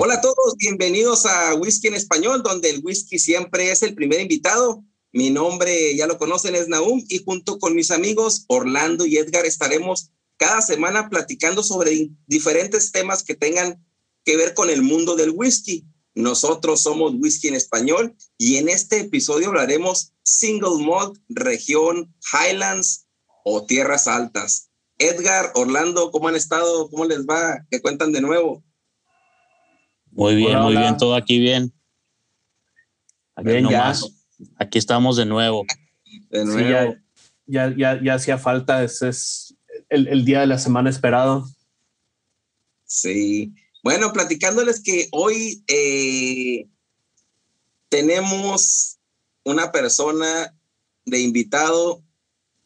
Hola a todos, bienvenidos a Whisky en Español, donde el whisky siempre es el primer invitado. Mi nombre, ya lo conocen, es Naum y junto con mis amigos Orlando y Edgar estaremos cada semana platicando sobre diferentes temas que tengan que ver con el mundo del whisky. Nosotros somos Whisky en Español y en este episodio hablaremos Single Malt, región Highlands o Tierras Altas. Edgar, Orlando, ¿cómo han estado? ¿Cómo les va? ¿Qué cuentan de nuevo? Muy bien, muy bien, todo aquí bien. Aquí bien, ya. Aquí estamos de nuevo. De nuevo. ya, ya, ya, hacía falta, ese es el, el, día de la semana esperado. Sí. Bueno, platicándoles que hoy eh, tenemos una persona de invitado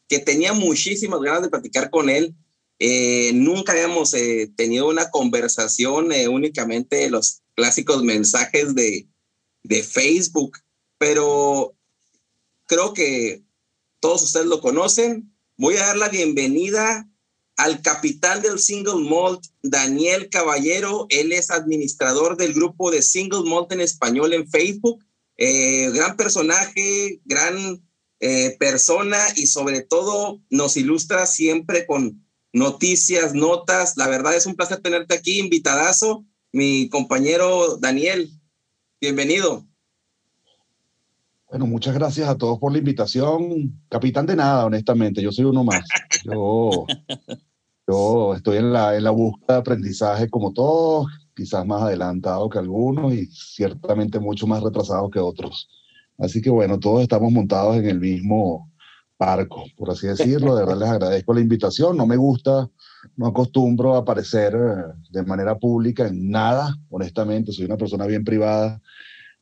que tenía muchísimas ganas de platicar con él eh, nunca habíamos eh, tenido una conversación eh, únicamente los clásicos mensajes de, de Facebook, pero creo que todos ustedes lo conocen. Voy a dar la bienvenida al capitán del Single Malt, Daniel Caballero. Él es administrador del grupo de Single Malt en español en Facebook. gran personaje, gran persona y sobre todo nos ilustra siempre con noticias, notas. La verdad es un placer tenerte aquí, invitadazo, mi compañero Daniel. Bienvenido. Bueno, muchas gracias a todos por la invitación. Capitán de nada, honestamente, yo soy uno más. Yo, yo estoy en la, en la búsqueda de aprendizaje como todos, quizás más adelantado que algunos y ciertamente mucho más retrasado que otros. Así que bueno, todos estamos montados en el mismo, parco, por así decirlo. De verdad les agradezco la invitación. No me gusta, no acostumbro a aparecer eh, de manera pública en nada, honestamente. Soy una persona bien privada.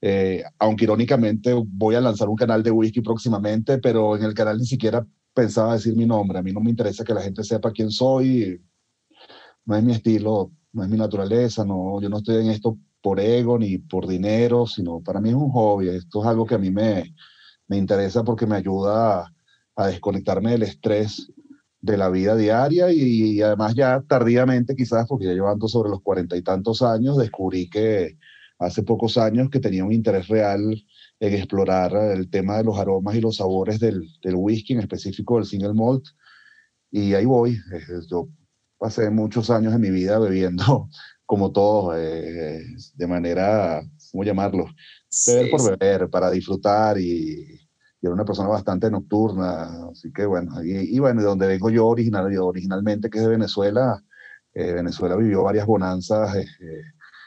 Eh, aunque irónicamente voy a lanzar un canal de whisky próximamente, pero en el canal ni siquiera pensaba decir mi nombre. A mí no me interesa que la gente sepa quién soy. No es mi estilo, no es mi naturaleza. No, yo no estoy en esto por ego ni por dinero, sino para mí es un hobby. Esto es algo que a mí me, me interesa porque me ayuda a, a desconectarme del estrés de la vida diaria y, además ya tardíamente quizás, porque ya llevando sobre los cuarenta y tantos años, descubrí que hace pocos años que tenía un interés real en explorar el tema de los aromas y los sabores del, del whisky, en específico del single malt. Y ahí voy. Yo pasé muchos años en mi vida bebiendo como todos, eh, de manera, ¿cómo llamarlo? Beber por beber, para disfrutar y, y era una persona bastante nocturna, así que bueno, y, bueno, de donde vengo yo original, originalmente, que es de Venezuela, eh, Venezuela vivió varias bonanzas eh,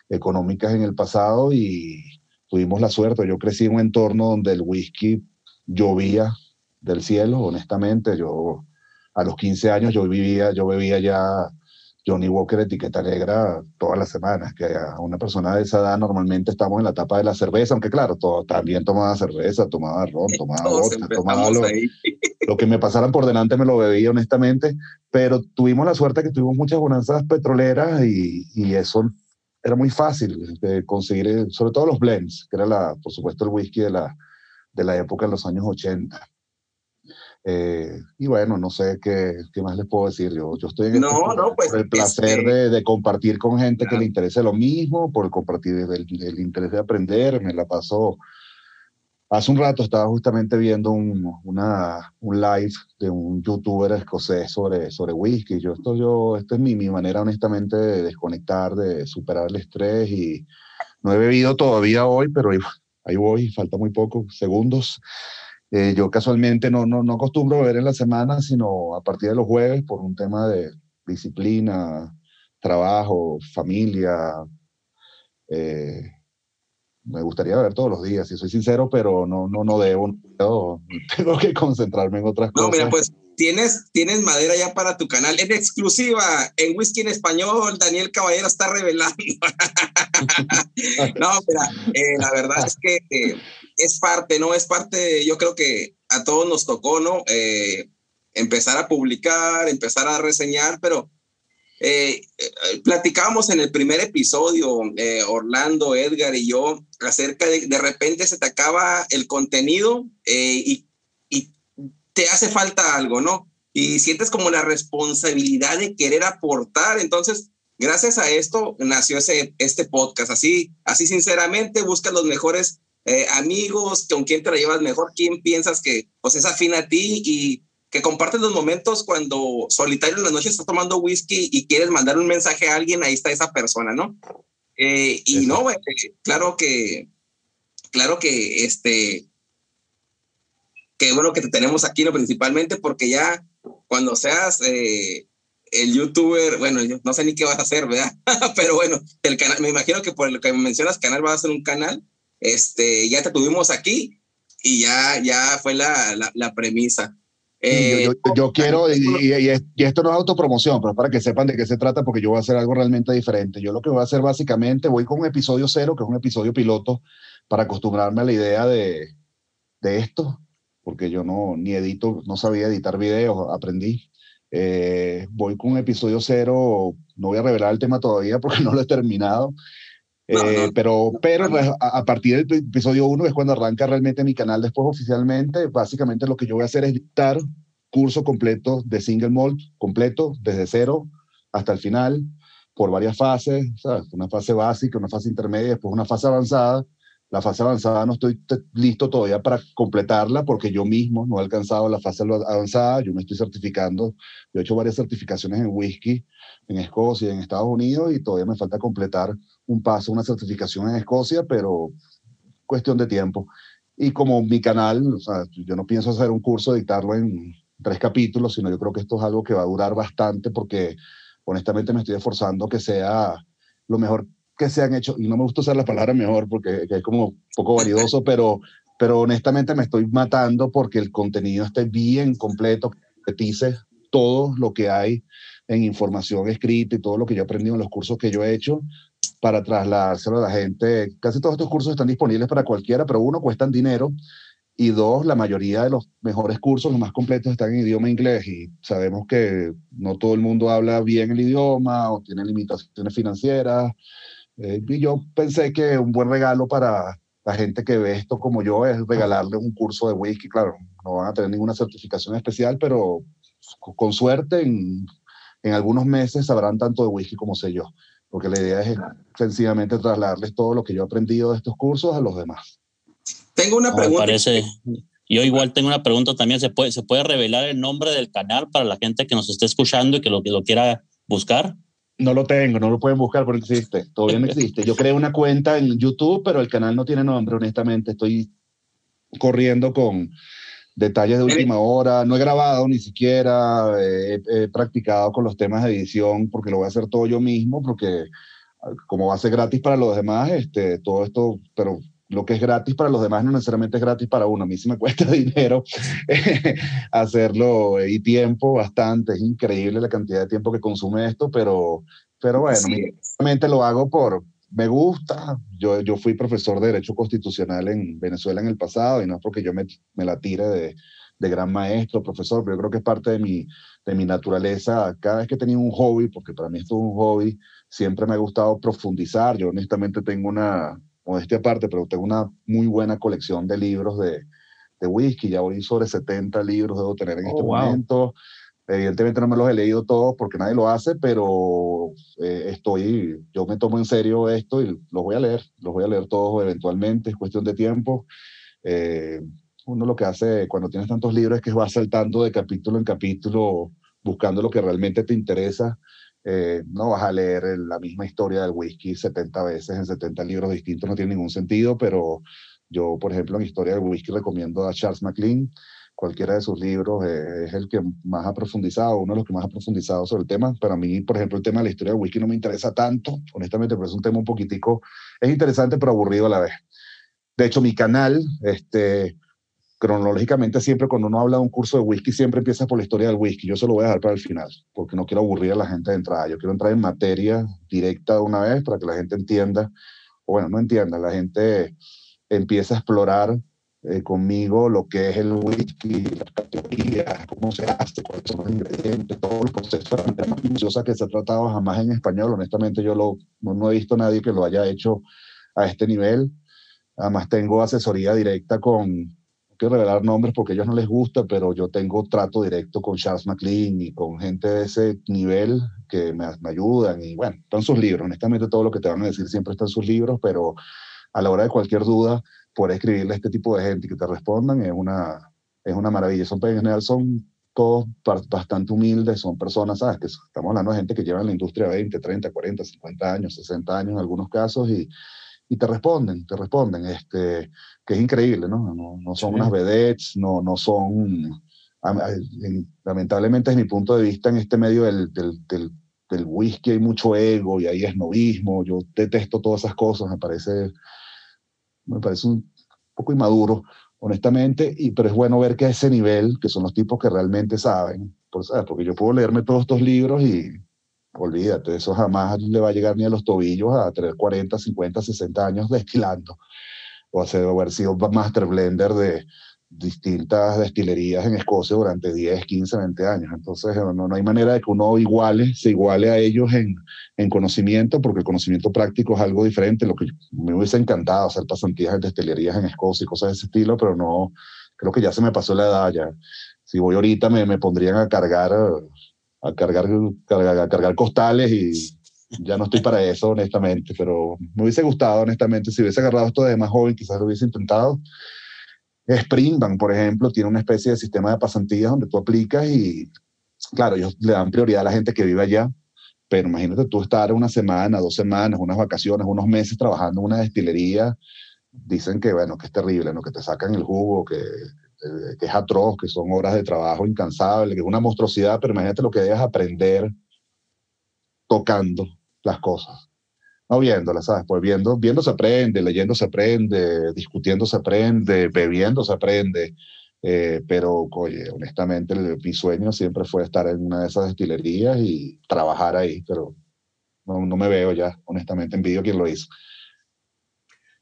económicas en el pasado y tuvimos la suerte, yo crecí en un entorno donde el whisky llovía del cielo, honestamente, yo a los 15 años yo vivía, yo bebía ya Johnny Walker etiqueta negra todas las semanas, que a una persona de esa edad normalmente estamos en la etapa de la cerveza, aunque claro, todo, también tomaba cerveza, tomaba ron, tomaba vodka, tomaba lo, lo, que me pasaran por delante me lo bebía honestamente, pero tuvimos la suerte que tuvimos muchas bonanzas petroleras y, y eso era muy fácil de conseguir, eh, sobre todo los blends, que era, la, por supuesto, el whisky de la, de la época de los años 80. Eh, y bueno, no sé qué, qué, más les puedo decir. Yo, yo estoy en no, no, pues, por el placer este de, de, compartir con gente que le interese lo mismo, por compartir el, el, interés de aprender. Me la paso. Hace un rato estaba justamente viendo un, una, un live de un youtuber escocés sobre, sobre whisky. Yo, esto, yo, esta es mi, mi manera, honestamente, de desconectar, de superar el estrés. Y no he bebido todavía hoy, pero ahí, ahí voy, falta muy poco, segundos. Eh, yo casualmente no, no, no acostumbro beber en la semana, sino a partir de los jueves por un tema de disciplina, trabajo, familia. Eh, me gustaría beber todos los días, si soy sincero, pero no, no, no debo, no tengo que concentrarme en otras cosas. No, mira, pues tienes, tienes madera ya para tu canal. En exclusiva, en Whisky en Español, Daniel Caballero está revelando. no, mira, eh, la verdad es que eh, es parte, ¿no? Es parte, yo creo que a todos nos tocó, ¿no? Eh, empezar a publicar, empezar a reseñar, pero eh, eh, platicábamos en el primer episodio, Orlando, Edgar y yo, acerca de de repente se te acaba el contenido y, y hace falta algo, ¿no? Y sientes como la responsabilidad de querer aportar. Entonces, gracias a esto nació ese, este podcast. Así, así sinceramente, busca los mejores eh, amigos, con quién te la llevas mejor, quién piensas que pues es afín a ti y que compartes los momentos cuando solitario en la noche estás tomando whisky y quieres mandar un mensaje a alguien, ahí está esa persona, ¿no? Eh, y no, eh, claro que, claro que este, que bueno que te tenemos aquí, ¿no? Principalmente porque ya cuando seas el youtuber, bueno, yo no sé ni qué vas a hacer, ¿verdad? Pero bueno, el canal, me imagino que por lo que mencionas, canal va a ser un canal este, ya te tuvimos aquí y ya, ya fue la, la, premisa. yo, yo, eh, quiero, y, y, esto no es autopromoción, pero para que sepan de qué se trata, porque yo voy a hacer algo realmente diferente. Yo lo que voy a hacer básicamente, voy con un episodio cero, que es un episodio piloto, para acostumbrarme a la idea de, de esto, porque yo no, ni edito, no sabía editar videos, aprendí. Eh, voy con un episodio cero, no voy a revelar el tema todavía porque no lo he terminado, eh, pero pero pues, a, partir del episodio 1 es cuando arranca realmente mi canal después oficialmente. Básicamente lo que yo voy a hacer es dictar curso completo de single malt, completo, desde cero hasta el final, por varias fases, una fase básica, una fase intermedia, después una fase avanzada. La fase avanzada no estoy listo todavía para completarla porque yo mismo no he alcanzado la fase avanzada, yo me estoy certificando, yo he hecho varias certificaciones en whisky en Escocia, en Estados Unidos y todavía me falta completar un paso, una certificación en Escocia, pero cuestión de tiempo. Y como mi canal, o sea, yo no pienso hacer un curso, dictarlo en tres capítulos, sino yo creo que esto es algo que va a durar bastante porque honestamente me estoy esforzando que sea lo mejor que se han hecho, y no me gusta usar la palabra mejor porque es como poco validoso, pero, pero honestamente me estoy matando porque el contenido esté bien completo, que dice todo lo que hay en información escrita y todo lo que yo he aprendido en los cursos que yo he hecho para trasladárselo a la gente. Casi todos estos cursos están disponibles para cualquiera, pero uno, cuestan dinero y dos, la mayoría de los mejores cursos, los más completos, están en idioma inglés y sabemos que no todo el mundo habla bien el idioma o tiene limitaciones financieras. Eh, y yo pensé que un buen regalo para la gente que ve esto como yo es regalarle un curso de whisky. Claro, no van a tener ninguna certificación especial, pero con suerte en en algunos meses sabrán tanto de whisky como sé yo, porque la idea es sencillamente trasladarles todo lo que yo he aprendido de estos cursos a los demás. Tengo una pregunta. parece, yo igual tengo una pregunta también. ¿Se puede, ¿Se puede revelar el nombre del canal para la gente que nos esté escuchando y que lo, que lo quiera buscar? No lo tengo, no lo pueden buscar porque existe, todavía no existe. Yo creé una cuenta en YouTube, pero el canal no tiene nombre, honestamente. Estoy corriendo con, detalles de última hora, no he grabado ni siquiera, eh, he, practicado con los temas de edición porque lo voy a hacer todo yo mismo, porque ah, como va a ser gratis para los demás, este, todo esto, pero lo que es gratis para los demás no necesariamente es gratis para uno. A mí sí me cuesta dinero hacerlo y tiempo bastante. Es increíble la cantidad de tiempo que consume esto, pero, pero bueno, sí. lo hago por, me gusta. Yo, yo fui profesor de Derecho Constitucional en Venezuela en el pasado y no es porque yo me, me la tire de, de, gran maestro, profesor, pero yo creo que es parte de mi, de mi naturaleza. Cada vez que he tenido un hobby, porque para mí esto es un hobby, siempre me ha gustado profundizar. Yo honestamente tengo una, modestia aparte, pero tengo una muy buena colección de libros de, de whisky. Ya voy sobre 70 libros, debo tener en oh, este momento. Evidentemente no me los he leído todos porque nadie lo hace, pero eh, estoy, yo me tomo en serio esto y los voy a leer, los voy a leer todos eventualmente, es cuestión de tiempo. Eh, uno lo que hace cuando tienes tantos libros es que va saltando de capítulo en capítulo buscando lo que realmente te interesa. Eh, no vas a leer la misma historia del whisky 70 veces en 70 libros distintos, no tiene ningún sentido, pero yo, por ejemplo, en historia del whisky recomiendo a Charles MacLean cualquiera de sus libros eh, es el que más ha profundizado, uno de los que más ha profundizado sobre el tema. Para mí, por ejemplo, el tema de la historia del whisky no me interesa tanto, honestamente, pero es un tema un poquitico, es interesante pero aburrido a la vez. De hecho, mi canal, este, cronológicamente siempre cuando uno habla de un curso de whisky, siempre empieza por la historia del whisky. Yo se lo voy a dejar para el final, porque no quiero aburrir a la gente de entrada. Yo quiero entrar en materia directa de una vez para que la gente entienda, o bueno, no entienda, la gente empieza a explorar eh, conmigo lo que es el whisky, las categorías, cómo se hace, cuáles son los ingredientes, todo el proceso más minuciosa que se ha tratado jamás en español. Honestamente, yo lo, no, he visto a nadie que lo haya hecho a este nivel. Además, tengo asesoría directa con, no quiero revelar nombres porque a ellos no les gusta, pero yo tengo trato directo con Charles McLean y con gente de ese nivel que me, me ayudan. Y bueno, están sus libros. Honestamente, todo lo que te van a decir siempre está en sus libros, pero a la hora de cualquier duda, por escribirle a este tipo de gente y que te respondan es una, es una maravilla. Son, en general son todos bastante humildes, son personas, ¿sabes? Que estamos hablando de gente que lleva en la industria 20, 30, 40, 50 años, 60 años en algunos casos y, y te responden, te responden, este, que es increíble, ¿no? No, no son unas vedettes, no, no son, lamentablemente desde mi punto de vista en este medio del, del, del, del whisky hay mucho ego y hay esnovismo, yo detesto todas esas cosas, me parece me parece un poco inmaduro, honestamente, y, pero es bueno ver que a ese nivel, que son los tipos que realmente saben, pues, porque yo puedo leerme todos estos libros y olvídate, eso jamás le va a llegar ni a los tobillos a tener 40, 50, 60 años destilando, o a haber sido master blender de, distintas destilerías en Escocia durante 10, 15, 20 años. Entonces, no, no hay manera de que uno iguale, se iguale a ellos en, en, conocimiento, porque el conocimiento práctico es algo diferente. Lo que me hubiese encantado hacer pasantías en destilerías en Escocia y cosas de ese estilo, pero no, creo que ya se me pasó la edad ya. Si voy ahorita me, me pondrían a cargar, a cargar, cargar costales y ya no estoy para eso, honestamente, pero me hubiese gustado, honestamente, si hubiese agarrado esto de más joven, quizás lo hubiese intentado Springbank, por ejemplo, tiene una especie de sistema de pasantías donde tú aplicas y, claro, ellos le dan prioridad a la gente que vive allá, pero imagínate tú estar una semana, dos semanas, unas vacaciones, unos meses trabajando en una destilería, dicen que, bueno, que es terrible, ¿no? que te sacan el jugo, que, que es atroz, que son horas de trabajo incansable, que es una monstruosidad, pero imagínate lo que debes aprender tocando las cosas no viéndola, ¿sabes? Pues viendo, viendo se aprende, leyendo se aprende, discutiendo se aprende, bebiendo se aprende. Eh, pero, oye, honestamente, mi sueño siempre fue estar en una de esas destilerías y trabajar ahí, pero no, no me veo ya, honestamente, envidio quien lo hizo.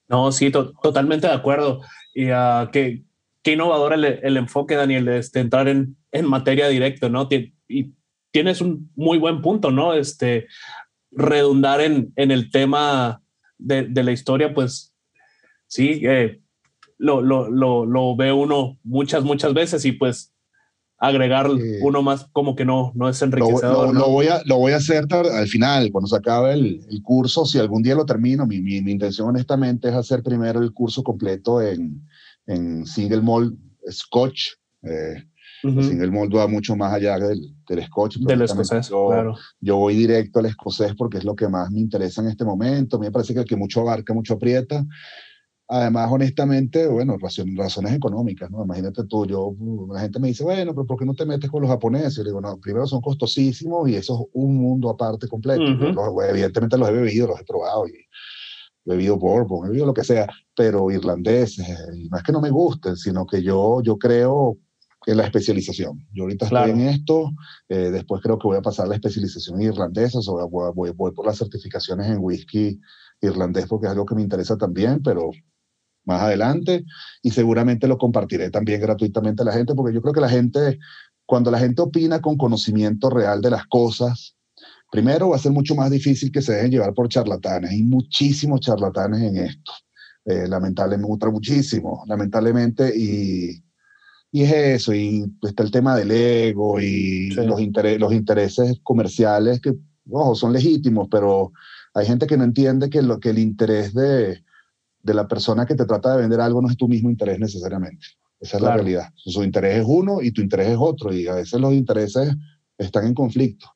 No, sí, totalmente de acuerdo. Y uh, qué, qué innovador el, el, enfoque, Daniel, de este, entrar en, en materia directa, ¿no? y tienes un muy buen punto, ¿no? Este, redundar en, en el tema de, de, la historia, pues sí, eh, lo, lo, lo, lo, ve uno muchas, muchas veces y pues agregar uno más como que no, no es enriquecedor. Lo, voy, a, lo voy a hacer al final, cuando se acabe el, el, curso, si algún día lo termino, mi, mi, mi, intención honestamente es hacer primero el curso completo en, en single malt scotch. Eh, sin el molde va mucho más allá del, del scotch. Del escocés, yo, claro. Yo voy directo al escocés porque es lo que más me interesa en este momento. A mí me parece que el que mucho abarca, mucho aprieta. Además, honestamente, bueno, razones económicas, ¿no? Imagínate tú, yo, la gente me dice, bueno, pero ¿por qué no te metes con los japoneses? Yo digo, no, primero son costosísimos y eso es un mundo aparte completo. evidentemente los he bebido, los he probado y bebido bourbon, he bebido lo que sea, pero irlandeses, y no es que no me gusten, sino que yo, yo creo en la especialización. Yo ahorita estoy en esto, eh, después creo que voy a pasar la especialización irlandesa, o voy, voy, por las certificaciones en whisky irlandés porque es algo que me interesa también, pero más adelante y seguramente lo compartiré también gratuitamente a la gente porque yo creo que la gente, cuando la gente opina con conocimiento real de las cosas, primero va a ser mucho más difícil que se dejen llevar por charlatanes. Hay muchísimos charlatanes en esto, eh, lamentablemente, muchísimo, lamentablemente, y, y es eso, y está el tema del ego y los, los intereses comerciales que, ojo, son legítimos, pero hay gente que no entiende que, lo, que el interés de, de la persona que te trata de vender algo no es tu mismo interés necesariamente. Esa es la realidad. Su interés es uno y tu interés es otro, y a veces los intereses están en conflicto.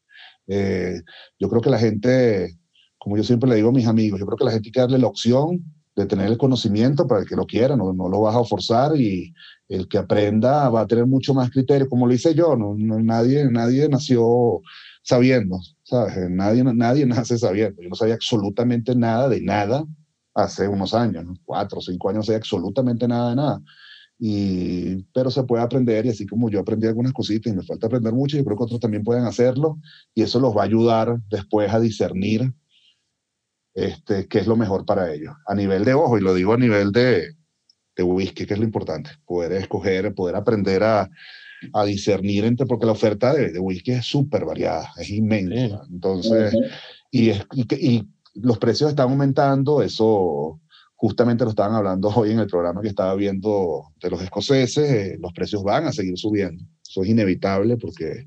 Eh, yo creo que la gente, como yo siempre le digo a mis amigos, yo creo que la gente hay que darle la opción de tener el conocimiento para el que lo quiera, no, no lo vas a forzar y el que aprenda va a tener mucho más criterio, como lo hice yo, no, nadie, nadie nació sabiendo, ¿sabes? Nadie, nadie nace sabiendo, yo no sabía absolutamente nada de nada hace unos años, cuatro o cinco años, no sabía absolutamente nada de nada. Y, pero se puede aprender y así como yo aprendí algunas cositas y me falta aprender mucho, yo creo que otros también pueden hacerlo y eso los va a ayudar después a discernir este, qué es lo mejor para ellos. A nivel de ojo, y lo digo a nivel de, de whisky, que es lo importante, poder escoger, poder aprender a, a discernir entre, porque la oferta de, de whisky es súper variada, es inmensa. Entonces, y, es, y, los precios están aumentando, eso justamente lo estaban hablando hoy en el programa que estaba viendo de los escoceses, eh, los precios van a seguir subiendo. Eso es inevitable porque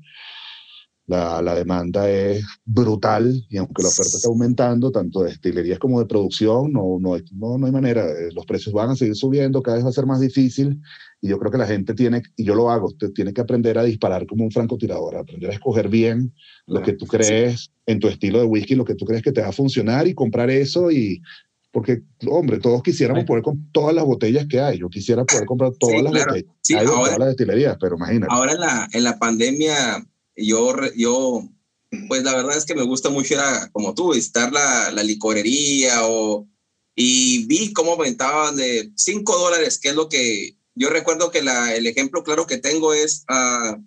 la, la, demanda es brutal y aunque la oferta está aumentando, tanto de destilerías como de producción, no, no, no, no hay manera. Eh, los precios van a seguir subiendo, cada vez va a ser más difícil y yo creo que la gente tiene, y yo lo hago, tiene que aprender a disparar como un francotirador, aprender a escoger bien lo que tú crees en tu estilo de whisky, lo que tú crees que te va a funcionar y comprar eso y porque, hombre, todos quisiéramos poder comprar todas las botellas que hay. Yo quisiera poder comprar todas las botellas. Sí, hay ahora, todas las destilerías, pero imagínate. Ahora en la, en la pandemia yo, yo, pues la verdad es que me gusta mucho, era como tú, visitar la, la licorería o, y vi cómo aumentaban de 5 dólares, que es lo que yo recuerdo que la, el ejemplo claro que tengo es uh,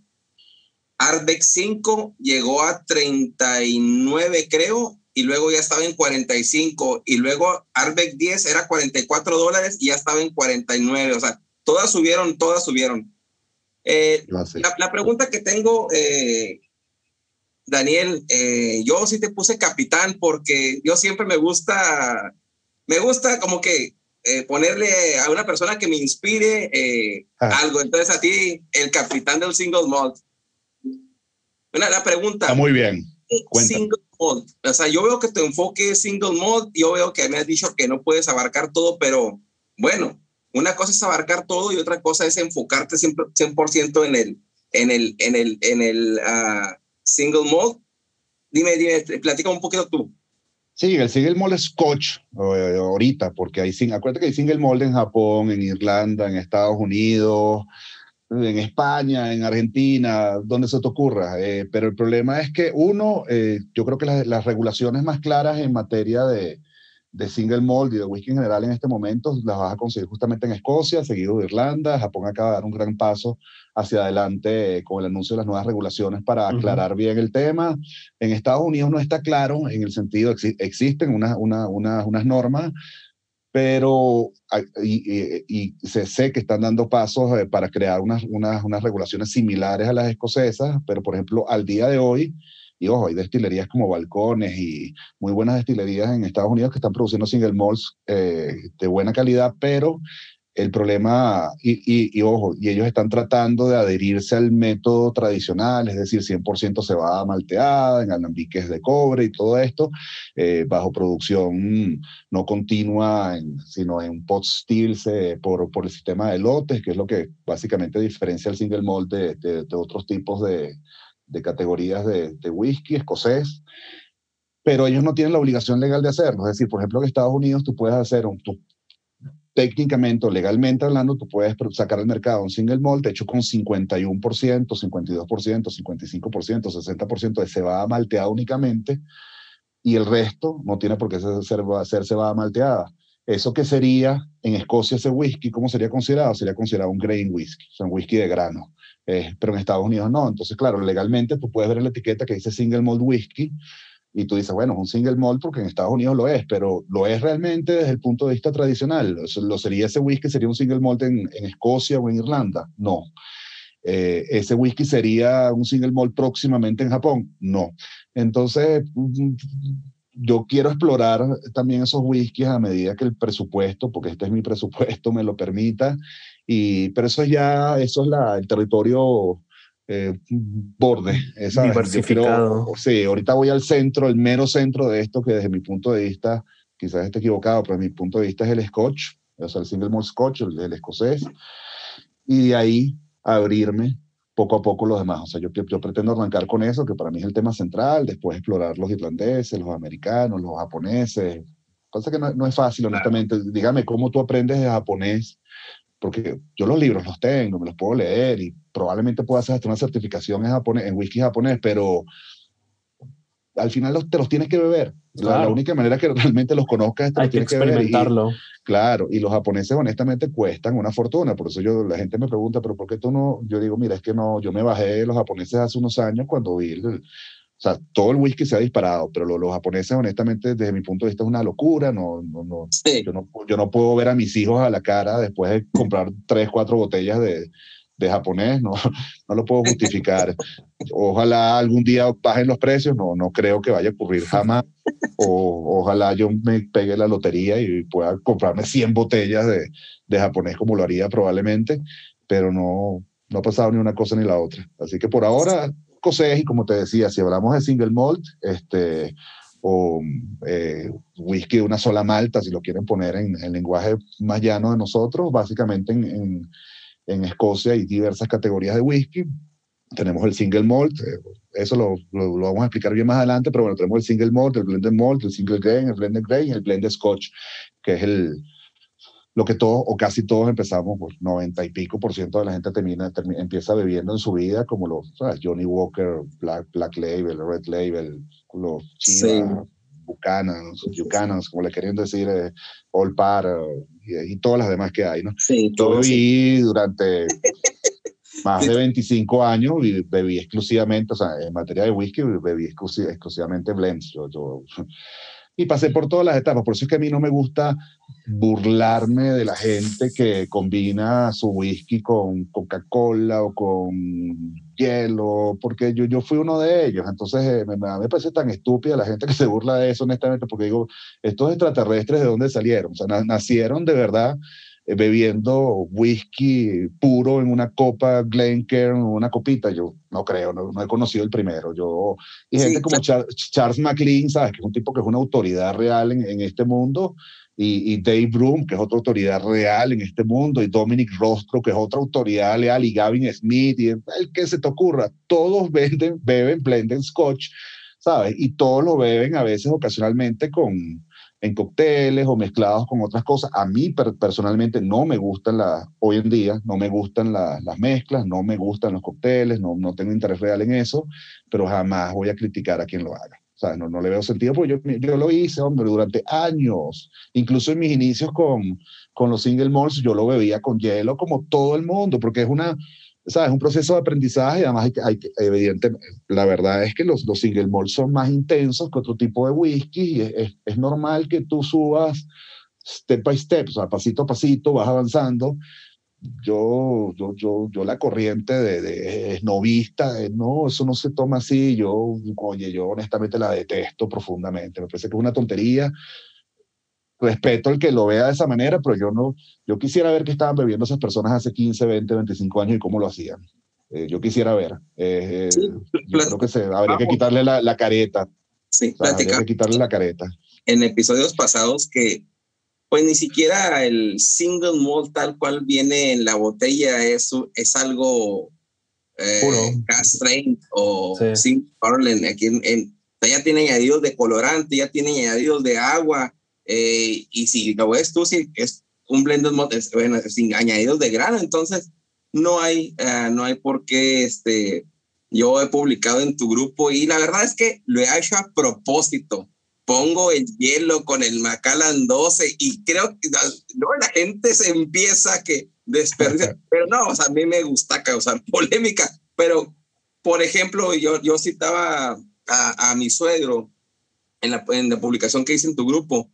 Arbeck 5 llegó a 39 creo y luego ya estaba en 45 y luego Arbeck 10 era 44 dólares y ya estaba en 49, o sea, todas subieron, todas subieron. Eh, la, pregunta que tengo, eh, Daniel, eh, yo sí te puse capitán porque yo siempre me gusta, me gusta como que ponerle a una persona que me inspire ah. algo. Entonces a ti, el capitán del single malt. Una, la pregunta. muy bien. Single O sea, yo veo que tu enfoque es single malt. Yo veo que me has dicho que no puedes abarcar todo, pero bueno, una cosa es abarcar todo y otra cosa es enfocarte 100%, en el, en el, en el, en el ah, single malt. Dime, dime, platica un poquito tú. Sí, el single malt es scotch eh, ahorita, porque hay, acuérdate que hay single malt en Japón, en Irlanda, en Estados Unidos, en España, en Argentina, donde se te ocurra. Eh, pero el problema es que, uno, eh, yo creo que las regulaciones más claras en materia de, de single malt y de whisky en general en este momento las vas a conseguir justamente en Escocia, seguido de Irlanda. Japón acaba de dar un gran paso hacia adelante eh, con el anuncio de las nuevas regulaciones para aclarar bien el tema. En Estados Unidos no está claro en el sentido, existen una, una, unas normas, pero y, y, se sé que están dando pasos eh, para crear unas, unas, unas regulaciones similares a las escocesas, pero por ejemplo, al día de hoy, y ojo, hay destilerías como Balcones y muy buenas destilerías en Estados Unidos que están produciendo single malts eh, de buena calidad, pero el problema, y, y, ojo, y ellos están tratando de adherirse al método tradicional, es decir, 100% cebada malteada, en alambiques de cobre y todo esto, eh, bajo producción no continua, sino en pot stills por, por el sistema de lotes, que es lo que básicamente diferencia el single malt de, de otros tipos de, de categorías de, de, whisky escocés, pero ellos no tienen la obligación legal de hacerlo. Es decir, por ejemplo, en Estados Unidos tú puedes hacer un, técnicamente o legalmente hablando, tú puedes sacar al mercado un single malt hecho con 51%, 52%, 55%, 60% de cebada malteada únicamente, y el resto no tiene por qué ser, ser cebada malteada. Eso que sería en Escocia ese whisky, ¿cómo sería considerado? Sería considerado un grain whisky, o sea, un whisky de grano. Eh, pero en Estados Unidos no. Entonces, claro, legalmente tú puedes ver en la etiqueta que dice single malt whisky, y tú dices, bueno, es un single malt porque en Estados Unidos lo es, pero ¿lo es realmente desde el punto de vista tradicional? ¿Lo sería ese whisky, sería un single malt en, en Escocia o en Irlanda? No. Eh, ¿Ese whisky sería un single malt próximamente en Japón? No. Entonces, mm, yo quiero explorar también esos whiskies a medida que el presupuesto, porque este es mi presupuesto, me lo permita. Y, pero eso es ya, eso es la, el territorio eh, borde. Esa, Diversificado. sí, ahorita voy al centro, el mero centro de esto, que desde mi punto de vista, quizás esté equivocado, pero desde mi punto de vista es el Scotch, o sea, el single malt Scotch, el, el escocés. Y de ahí abrirme poco a poco los demás. O sea, yo, yo pretendo arrancar con eso, que para mí es el tema central, después explorar los irlandeses, los americanos, los japoneses, cosa que no, es fácil, honestamente. Dígame, ¿cómo tú aprendes de japonés? Porque yo los libros los tengo, me los puedo leer y probablemente pueda hacer hasta una certificación en, japonés, en whisky japonés, pero al final los, te los tienes que beber. La, única manera que realmente los conozcas es que, que experimentarlo. claro, y los japoneses honestamente cuestan una fortuna, por eso yo la gente me pregunta, pero ¿por qué tú no? Yo digo, mira, es que no, yo me bajé de los japoneses hace unos años cuando vi, o sea, todo el whisky se ha disparado, pero los, japoneses honestamente desde mi punto de vista es una locura, no, no, no, yo no, yo no puedo ver a mis hijos a la cara después de comprar tres, cuatro botellas de, de japonés, no, no lo puedo justificar. Ojalá algún día bajen los precios, no, no creo que vaya a ocurrir jamás. O, ojalá yo me pegue la lotería y pueda comprarme 100 botellas de, de japonés como lo haría probablemente, pero no, no ha pasado ni una cosa ni la otra. Así que por ahora, cosés y como te decía, si hablamos de single malt, este, o eh, whisky de una sola malta, si lo quieren poner en el lenguaje más llano de nosotros, básicamente en, en en Escocia hay diversas categorías de whisky. Tenemos el single malt, eh, eso lo, lo, vamos a explicar bien más adelante, pero bueno, tenemos el single malt, el blended malt, el single grain, el blended grain y el blended scotch, que es el, lo que todos o casi todos empezamos, pues 90 y pico por ciento de la gente termina, empieza bebiendo en su vida, como los Johnny Walker, Black, Black Label, Red Label, los Chivas, Buchanans, Buchanans, como le querían decir, eh, All Par y, todas las demás que hay, ¿no? Sí, Yo viví durante más de 25 años y bebí exclusivamente, o sea, en materia de whisky, bebí exclusivamente blends. Yo, yo, y pasé por todas las etapas. Por eso es que a mí no me gusta burlarme de la gente que combina su whisky con Coca-Cola o con hielo, porque yo, yo fui uno de ellos. Entonces eh, me, me, parece tan estúpida la gente que se burla de eso, honestamente, porque digo, estos extraterrestres, ¿de dónde salieron? O sea, nacieron de verdad bebiendo whisky puro en una copa Glencairn, una copita, yo no creo, no, he conocido el primero. Yo, y gente como Charles McLean, ¿sabes? Que es un tipo que es una autoridad real en, en este mundo, y, y, Dave Broom, que es otra autoridad real en este mundo, y Dominic Rostro, que es otra autoridad leal, y Gavin Smith, y el que se te ocurra, todos venden, beben blended scotch, ¿sabes? Y todos lo beben a veces ocasionalmente con, en cócteles o mezclados con otras cosas. A mí personalmente no me gustan las, hoy en día, no me gustan las mezclas, no me gustan los cócteles, no, no tengo interés real en eso, pero jamás voy a criticar a quien lo haga. O sea, no, no le veo sentido porque yo, yo lo hice, hombre, durante años. Incluso en mis inicios con, con los single malts, yo lo bebía con hielo como todo el mundo, porque es una, ¿sabes? Un proceso de aprendizaje y además hay, hay, evidentemente, la verdad es que los, los single malt son más intensos que otro tipo de whisky y es, es, normal que tú subas step by step, o sea, pasito a pasito, vas avanzando. Yo, yo, yo, yo la corriente de, de novista, no, eso no se toma así, yo, oye, yo honestamente la detesto profundamente, me parece que es una tontería, respeto el que lo vea de esa manera, pero yo no, yo quisiera ver qué estaban bebiendo esas personas hace 15, 20, 25 años y cómo lo hacían. Eh, yo quisiera ver. Eh, yo creo que se, habría que quitarle la, la careta. Sí, o sea, habría que quitarle la careta. En episodios pasados que pues ni siquiera el single malt tal cual viene en la botella es, es algo eh, gas train o sí. sin aquí en, en, ya tiene añadidos de colorante, ya tiene añadidos de agua, eh, y si lo ves tú, si es un blended malt, bueno, sin añadidos de grano, entonces no hay, uh, no hay por qué, este, yo he publicado en tu grupo y la verdad es que lo he hecho a propósito. Pongo el hielo con el Macallan 12 y creo que no, la gente se empieza que desperdicia, pero no, o sea, a mí me gusta causar polémica, pero por ejemplo, yo, yo citaba a, a mi suegro en la, en la publicación que hice en tu grupo.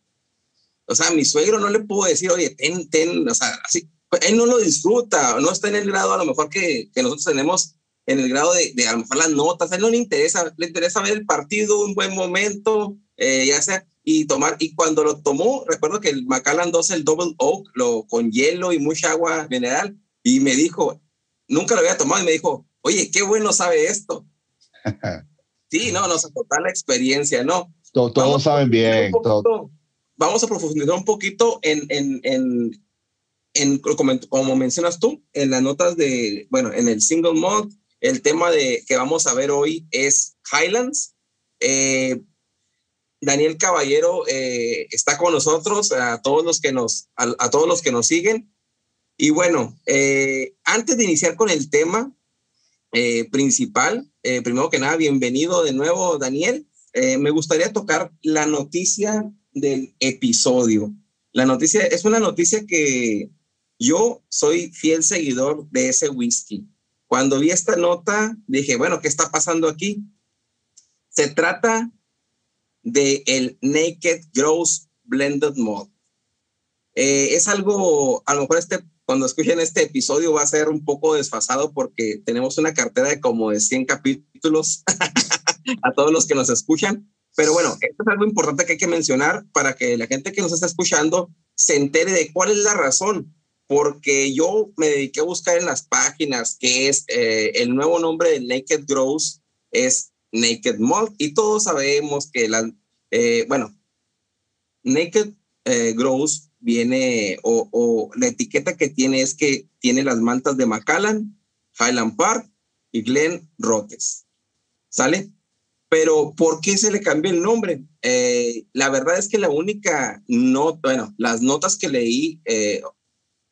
O sea, mi suegro no le puedo decir, oye, ten, ten, o sea, así, él no lo disfruta, no está en el grado a lo mejor que, que nosotros tenemos en el grado de, de, a lo mejor las notas, a él no le interesa, le interesa ver el partido, un buen momento, eh, ya sea, y tomar, y cuando lo tomó, recuerdo que el Macallan 2, el Double Oak, lo con hielo y mucha agua mineral, y me dijo, nunca lo había tomado, y me dijo, oye, qué bueno sabe esto. sí, no, nos aporta la experiencia, ¿no? Todos, saben bien. Vamos a profundizar un poquito en, en, en, en como, como, mencionas tú, en las notas de, bueno, en el single mode, el tema de que vamos a ver hoy es Highlands. Eh, Daniel Caballero eh, está con nosotros, a todos los que nos, a, todos los que nos siguen. Y bueno, eh, antes de iniciar con el tema principal, primero que nada, bienvenido de nuevo, Daniel. me gustaría tocar la noticia del episodio. La noticia es una noticia que yo soy fiel seguidor de ese whisky. Cuando vi esta nota, dije, bueno, ¿qué está pasando aquí? Se trata de el Naked Gross Blended Malt. Eh, es algo, a lo mejor este, cuando escuchen este episodio va a ser un poco desfasado porque tenemos una cartera de como de 100 capítulos a todos los que nos escuchan. Pero bueno, esto es algo importante que hay que mencionar para que la gente que nos está escuchando se entere de cuál es la razón porque yo me dediqué a buscar en las páginas que es eh, el nuevo nombre de Naked Grows es Naked Malt y todos sabemos que la, eh, bueno, Naked eh, Grows viene o, o, la etiqueta que tiene es que tiene las mantas de Macallan, Highland Park y Glen Roques. ¿Sale? Pero ¿por qué se le cambió el nombre? la verdad es que la única nota, bueno, las notas que leí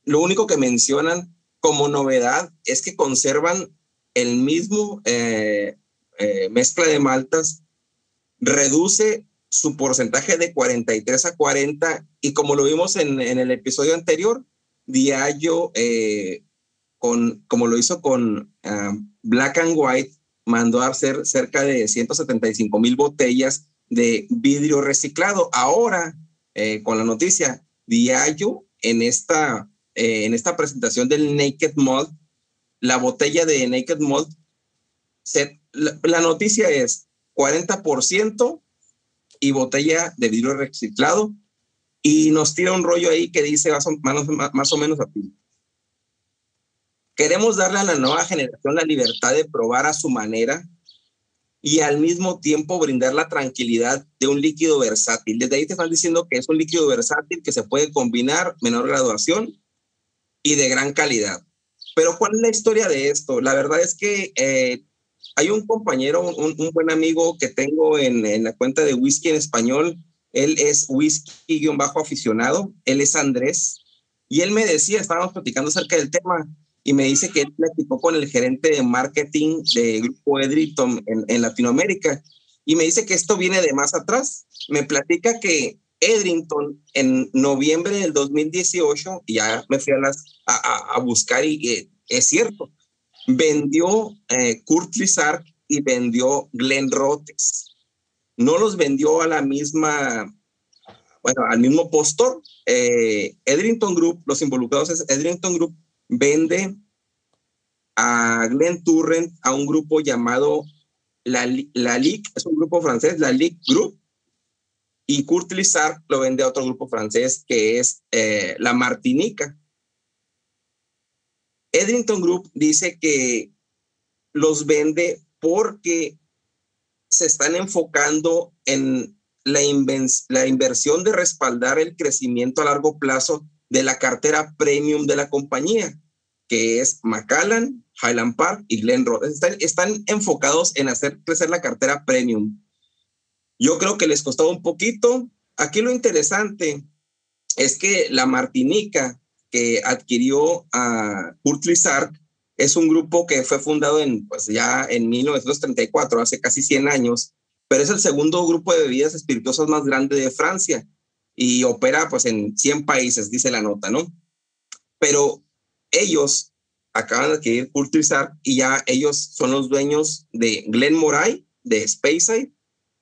lo único que mencionan como novedad es que conservan el mismo eh, eh, mezcla de maltas, reduce su porcentaje de 43 a 40 y como lo vimos en, el episodio anterior, Diageo, eh, con, como lo hizo con ah, Black and White, mandó a hacer cerca de 175 mil botellas de vidrio reciclado. Ahora, con la noticia, Diageo en esta eh, en esta presentación del Naked Malt, la botella de Naked Malt, la, noticia es 40% y botella de vidrio reciclado y nos tira un rollo ahí que dice más o, más, o menos así. Queremos darle a la nueva generación la libertad de probar a su manera y al mismo tiempo brindar la tranquilidad de un líquido versátil. Desde ahí te están diciendo que es un líquido versátil que se puede combinar, menor graduación y de gran calidad. Pero ¿cuál es la historia de esto? La verdad es que eh, hay un compañero, un, buen amigo que tengo en, en, la cuenta de whisky en español. Él es whisky-bajo aficionado. Él es Andrés. Y él me decía, estábamos platicando acerca del tema, y me dice que él platicó con el gerente de marketing de Grupo Edriton en, en Latinoamérica. Y me dice que esto viene de más atrás. Me platica que Edrington en noviembre del 2018, ya me fui a, las, a, buscar y es cierto, vendió eh, Kurt Lizard y vendió Glenn Rotes. No los vendió a la misma, bueno, al mismo postor. Eh, Edrington Group, los involucrados es Edrington Group, vende a Glenn Turrent a un grupo llamado La, la Ligue, es un grupo francés, la Ligue Group, y Kurt Lizard lo vende a otro grupo francés que es eh, la Martinica. Edrington Group dice que los vende porque se están enfocando en la, la inversión de respaldar el crecimiento a largo plazo de la cartera premium de la compañía, que es Macallan, Highland Park y Glen Están, enfocados en hacer crecer la cartera premium. Yo creo que les costaba un poquito. Aquí lo interesante es que la Martinica que adquirió a Kurt Lizard es un grupo que fue fundado en, pues ya en 1934, hace casi 100 años, pero es el segundo grupo de bebidas espirituosas más grande de Francia y opera pues en 100 países, dice la nota, ¿no? Pero ellos acaban de adquirir Lizard y ya ellos son los dueños de Glen Moray, de Speyside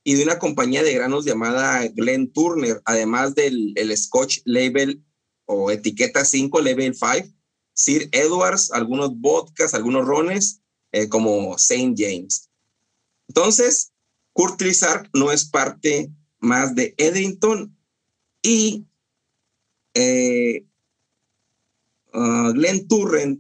y de una compañía de granos llamada Glen Turner, además del el Scotch Label o etiqueta 5, Level 5, Sir Edwards, algunos vodkas, algunos rones, eh, como Saint James. Entonces, Kurt Lizard no es parte más de Edrington y eh, uh, Glen Turner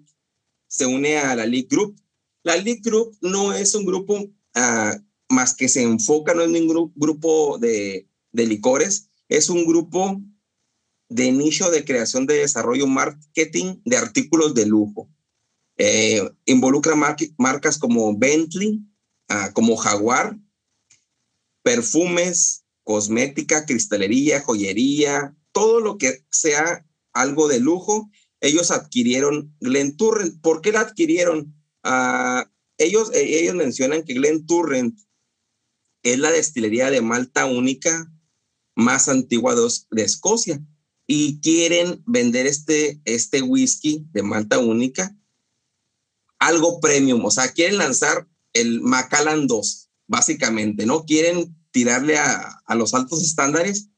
se une a la League Group. La League Group no es un grupo uh, más que se enfoca, no es ningún grupo de, licores, es un grupo de nicho de creación de desarrollo marketing de artículos de lujo. Eh, involucra marcas como Bentley, ah, como Jaguar, perfumes, cosmética, cristalería, joyería, todo lo que sea algo de lujo. Ellos adquirieron Glen Turrent. ¿Por qué la adquirieron? Ah, ellos, ellos mencionan que Glen Turrent es la destilería de Malta única más antigua de, Escocia y quieren vender este, este whisky de Malta única algo premium, o sea, quieren lanzar el Macallan 2, básicamente, ¿no? Quieren tirarle a, los altos estándares.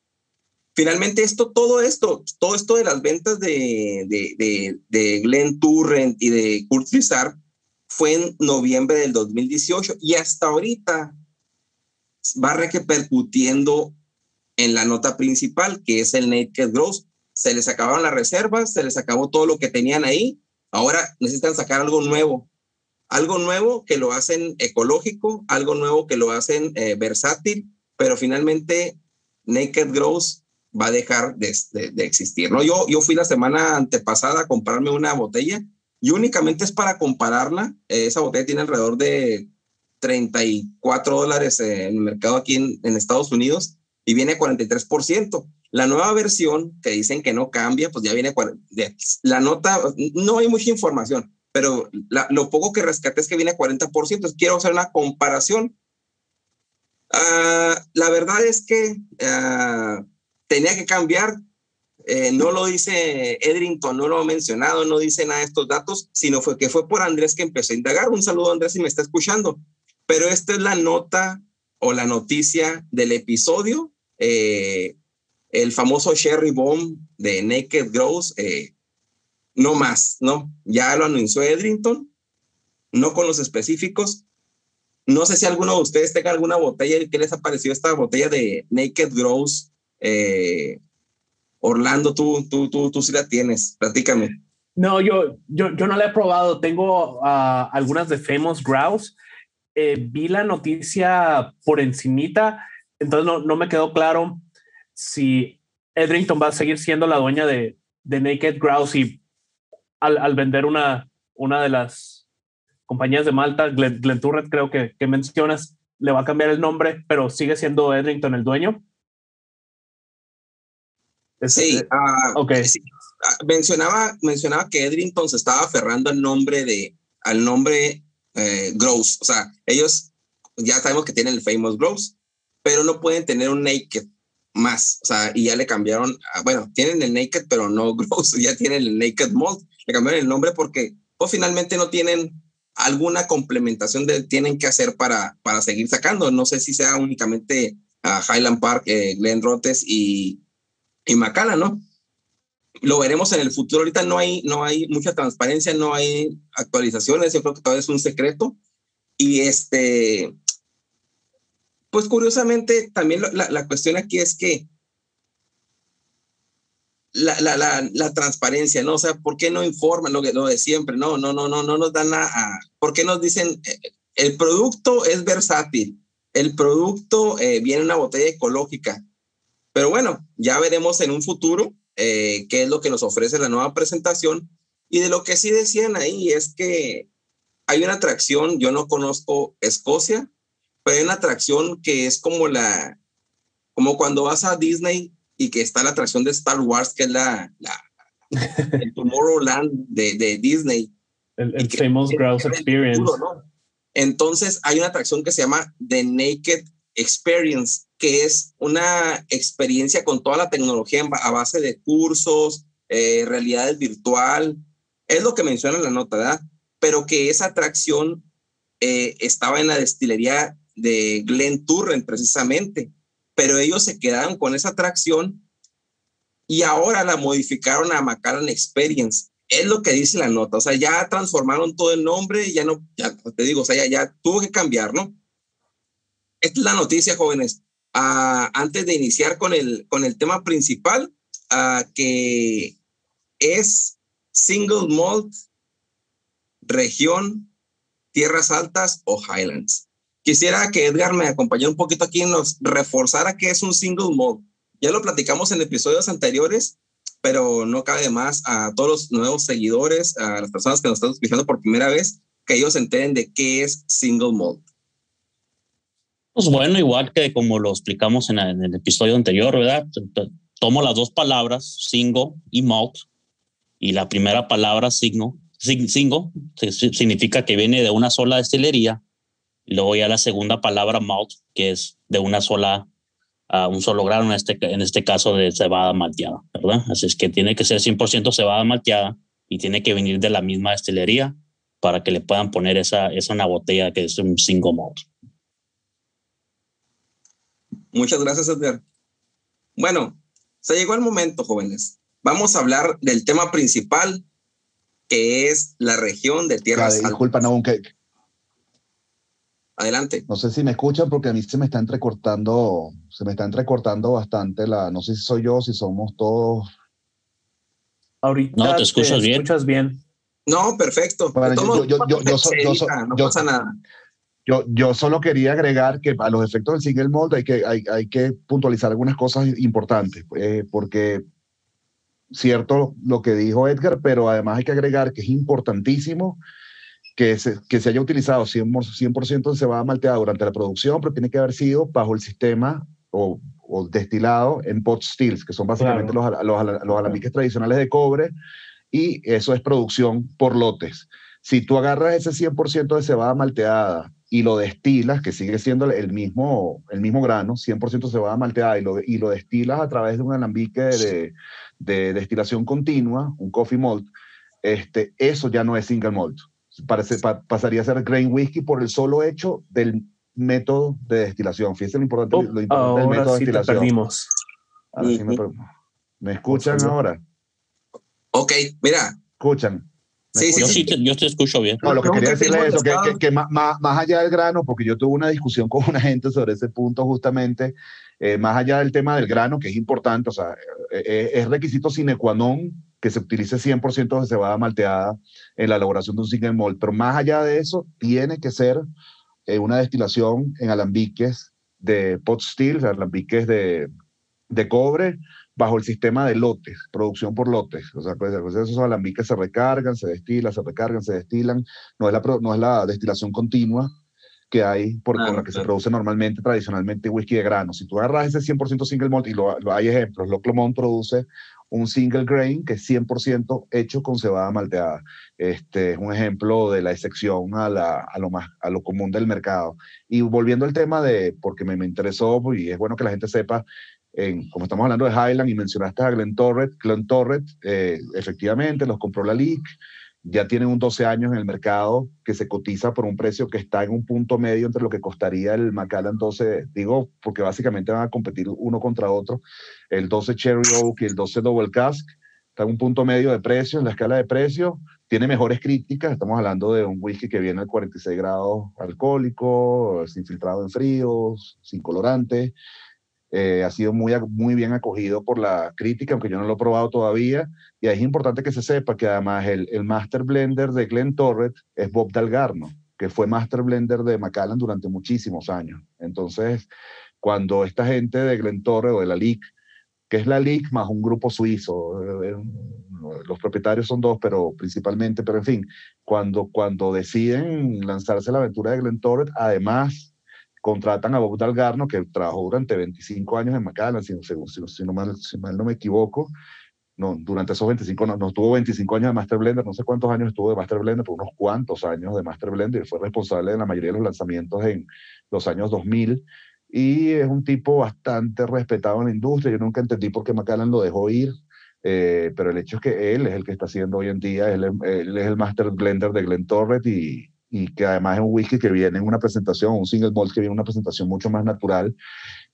Finalmente, esto, todo esto, todo esto de las ventas de, de, de, Glenn Turrent y de Kurt Lizard fue en noviembre del 2018 y hasta ahorita va repercutiendo en la nota principal, que es el Naked Growth. Se les acabaron las reservas, se les acabó todo lo que tenían ahí. Ahora necesitan sacar algo nuevo. Algo nuevo que lo hacen ecológico, algo nuevo que lo hacen eh, versátil, pero finalmente Naked Growth va a dejar de, existir. ¿no? Yo, yo fui la semana antepasada a comprarme una botella y únicamente es para compararla. esa botella tiene alrededor de 34 dólares en el mercado aquí en, Estados Unidos y viene 43%. La nueva versión que dicen que no cambia, pues ya viene la nota, no hay mucha información, pero lo poco que rescaté es que viene 40%. quiero hacer una comparación. Ah, la verdad es que ah, tenía que cambiar. Eh, no lo dice Edrington, no lo ha mencionado, no dice nada de estos datos, sino fue que fue por Andrés que empezó a indagar. Un saludo, Andrés, si me está escuchando. Pero esta es la nota o la noticia del episodio. Eh, el famoso Sherry Bomb de Naked Grows, eh, no más, ¿no? Ya lo anunció Edrington, no con los específicos. No sé si alguno de ustedes tenga alguna botella qué les ha parecido esta botella de Naked Grows. Eh, Orlando, tú, tú, tú, tú sí la tienes, platícame. No, yo, yo, yo no la he probado. Tengo ah, algunas de Famous Grouse eh, vi la noticia por encimita, entonces no, no, me quedó claro si Edrington va a seguir siendo la dueña de, de Naked Grouse y al, al, vender una, una de las compañías de Malta, Glen, Turret creo que, que mencionas, le va a cambiar el nombre, pero sigue siendo Edrington el dueño. Sí, uh, okay. mencionaba, mencionaba que Edrington se estaba aferrando al nombre de, al nombre eh, Gross. O sea, ellos ya sabemos que tienen el famous Gross, pero no pueden tener un Naked más. O sea, y ya le cambiaron, bueno, tienen el Naked, pero no Gross, ya tienen el Naked Mold. Le cambiaron el nombre porque pues, finalmente no tienen alguna complementación de tienen que hacer para, para seguir sacando. No sé si sea únicamente a Highland Park, eh, Glen Rotes y, y Macala, ¿no? lo veremos en el futuro. Ahorita no hay, no hay mucha transparencia, no hay actualizaciones. Yo creo que todavía es un secreto. Y este, pues curiosamente, también la, la cuestión aquí es que la, la, la, transparencia, ¿no? O sea, ¿por qué no informan lo, que, lo de siempre? No, no, no, no, no nos dan a, ¿por qué nos dicen, eh, el producto es versátil, el producto eh, viene en una botella ecológica? Pero bueno, ya veremos en un futuro eh, qué es lo que nos ofrece la nueva presentación. Y de lo que sí decían ahí es que hay una atracción, yo no conozco Escocia, pero hay una atracción que es como la, como cuando vas a Disney y que está la atracción de Star Wars, que es la, la el Tomorrowland de, de Disney. El, el Famous Grouse Experience. Entonces hay una atracción que se llama The Naked Experience, que es una experiencia con toda la tecnología a base de cursos, eh, realidad virtual, es lo que menciona la nota, ¿verdad? Pero que esa atracción eh, estaba en la destilería de Glenn Turren precisamente, pero ellos se quedaron con esa atracción y ahora la modificaron a Macallan Experience. Es lo que dice la nota, o sea, ya transformaron todo el nombre ya no, ya te digo, o sea, ya, tuvo que cambiar, ¿no? Esta es la noticia, jóvenes. Ah, antes de iniciar con el, con el tema principal, uh, que es Single Malt, región, tierras altas o Highlands. Quisiera que Edgar me acompañara un poquito aquí y nos reforzara qué es un Single Malt. Ya lo platicamos en episodios anteriores, pero no cabe más a todos los nuevos seguidores, a las personas que nos están escuchando por primera vez, que ellos entienden de qué es single malt. Pues bueno, igual que como lo explicamos en, el episodio anterior, ¿verdad? Tomo las dos palabras, single y malt, y la primera palabra, single, significa que viene de una sola destilería, luego ya la segunda palabra, malt, que es de una sola a un solo grano, en este, en este caso de cebada malteada, ¿verdad? Así es que tiene que ser 100% cebada malteada y tiene que venir de la misma destilería para que le puedan poner esa, esa una botella que es un single malt. Muchas gracias, Edgar. Bueno, se llegó el momento, jóvenes. Vamos a hablar del tema principal, que es la región de Tierra Disculpa, no, aunque Adelante. No sé si me escuchan porque a mí se me está entrecortando, se me está entrecortando bastante la, no sé si soy yo, si somos todos. Ahorita no, te escuchas bien. Escuchas bien. No, perfecto. yo, yo, yo, no pasa nada. Yo, yo solo quería agregar que a los efectos del single mode hay que, hay, hay que puntualizar algunas cosas importantes, eh, porque cierto lo que dijo Edgar, pero además hay que agregar que es importantísimo que se, que se haya utilizado 100%, 100 de cebada malteada durante la producción, pero tiene que haber sido bajo el sistema o, o destilado en pot stills, que son básicamente los, los, los, alambiques tradicionales de cobre, y eso es producción por lotes. Si tú agarras ese 100% de cebada malteada y lo destilas, que sigue siendo el mismo, el mismo grano, 100% cebada malteada, y lo, y lo destilas a través de un alambique de, de destilación continua, un coffee malt, este, eso ya no es single malt parece, pasaría a ser grain whisky por el solo hecho del método de destilación. Fíjense lo importante, oh, lo importante del método de destilación. Perdimos. me, escuchan ahora? Ok, mira. Escuchan. Sí, sí, sí, yo te escucho bien. No, lo que quería decirle es eso, que, que, más, más, allá del grano, porque yo tuve una discusión con una gente sobre ese punto justamente, eh, más allá del tema del grano, que es importante, o sea, eh, eh, es requisito sine qua non que se utilice 100% de cebada malteada en la elaboración de un single malt, pero más allá de eso, tiene que ser eh, una destilación en alambiques de pot still, alambiques de, de cobre, bajo el sistema de lotes, producción por lotes. O sea, pues, pues, esos alambiques se recargan, se destilan, se recargan, se destilan. No es la, no es la destilación continua que hay por, ah, la que se produce normalmente, tradicionalmente, whisky de grano. Si tú agarras ese 100% single malt, y lo, hay ejemplos, Loclomont produce un single grain que es 100% hecho con cebada malteada. Este es un ejemplo de la excepción a, la, a, lo más, a lo común del mercado. Y volviendo al tema de, porque me, me interesó y es bueno que la gente sepa, en, como estamos hablando de Highland y mencionaste a Glen Torret, Glen Torret eh, efectivamente los compró la LIC, ya tienen un 12 años en el mercado que se cotiza por un precio que está en un punto medio entre lo que costaría el Macallan 12, digo, porque básicamente van a competir uno contra otro, el 12 Cherry Oak y el 12 Double Cask, está en un punto medio de precio, en la escala de precio, tiene mejores críticas, estamos hablando de un whisky que viene a 46 grados alcohólico, sin filtrado en fríos, sin colorante, eh, ha sido muy, muy bien acogido por la crítica, aunque yo no lo he probado todavía. Y es importante que se sepa que además el, el Master Blender de Glen Torret es Bob Dalgarno, que fue Master Blender de Macallan durante muchísimos años. Entonces, cuando esta gente de Glen Torret o de la LIC, que es la LIC más un grupo suizo, eh, los propietarios son dos, pero principalmente, pero en fin, cuando, cuando deciden lanzarse la aventura de Glen Torret, además contratan a Bob Dalgarno, que trabajó durante 25 años en Macallan, si, si, no mal, si mal no me equivoco. No, durante esos 25, no, no tuvo 25 años de Master Blender, no sé cuántos años estuvo de Master Blender, pero unos cuantos años de Master Blender, y fue responsable de la mayoría de los lanzamientos en los años 2000, y es un tipo bastante respetado en la industria, yo nunca entendí por qué Macallan lo dejó ir, eh, pero el hecho es que él es el que está haciendo hoy en día, él, él, es el Master Blender de Glen Torret y, y que además es un whisky que viene en una presentación, un single malt que viene en una presentación mucho más natural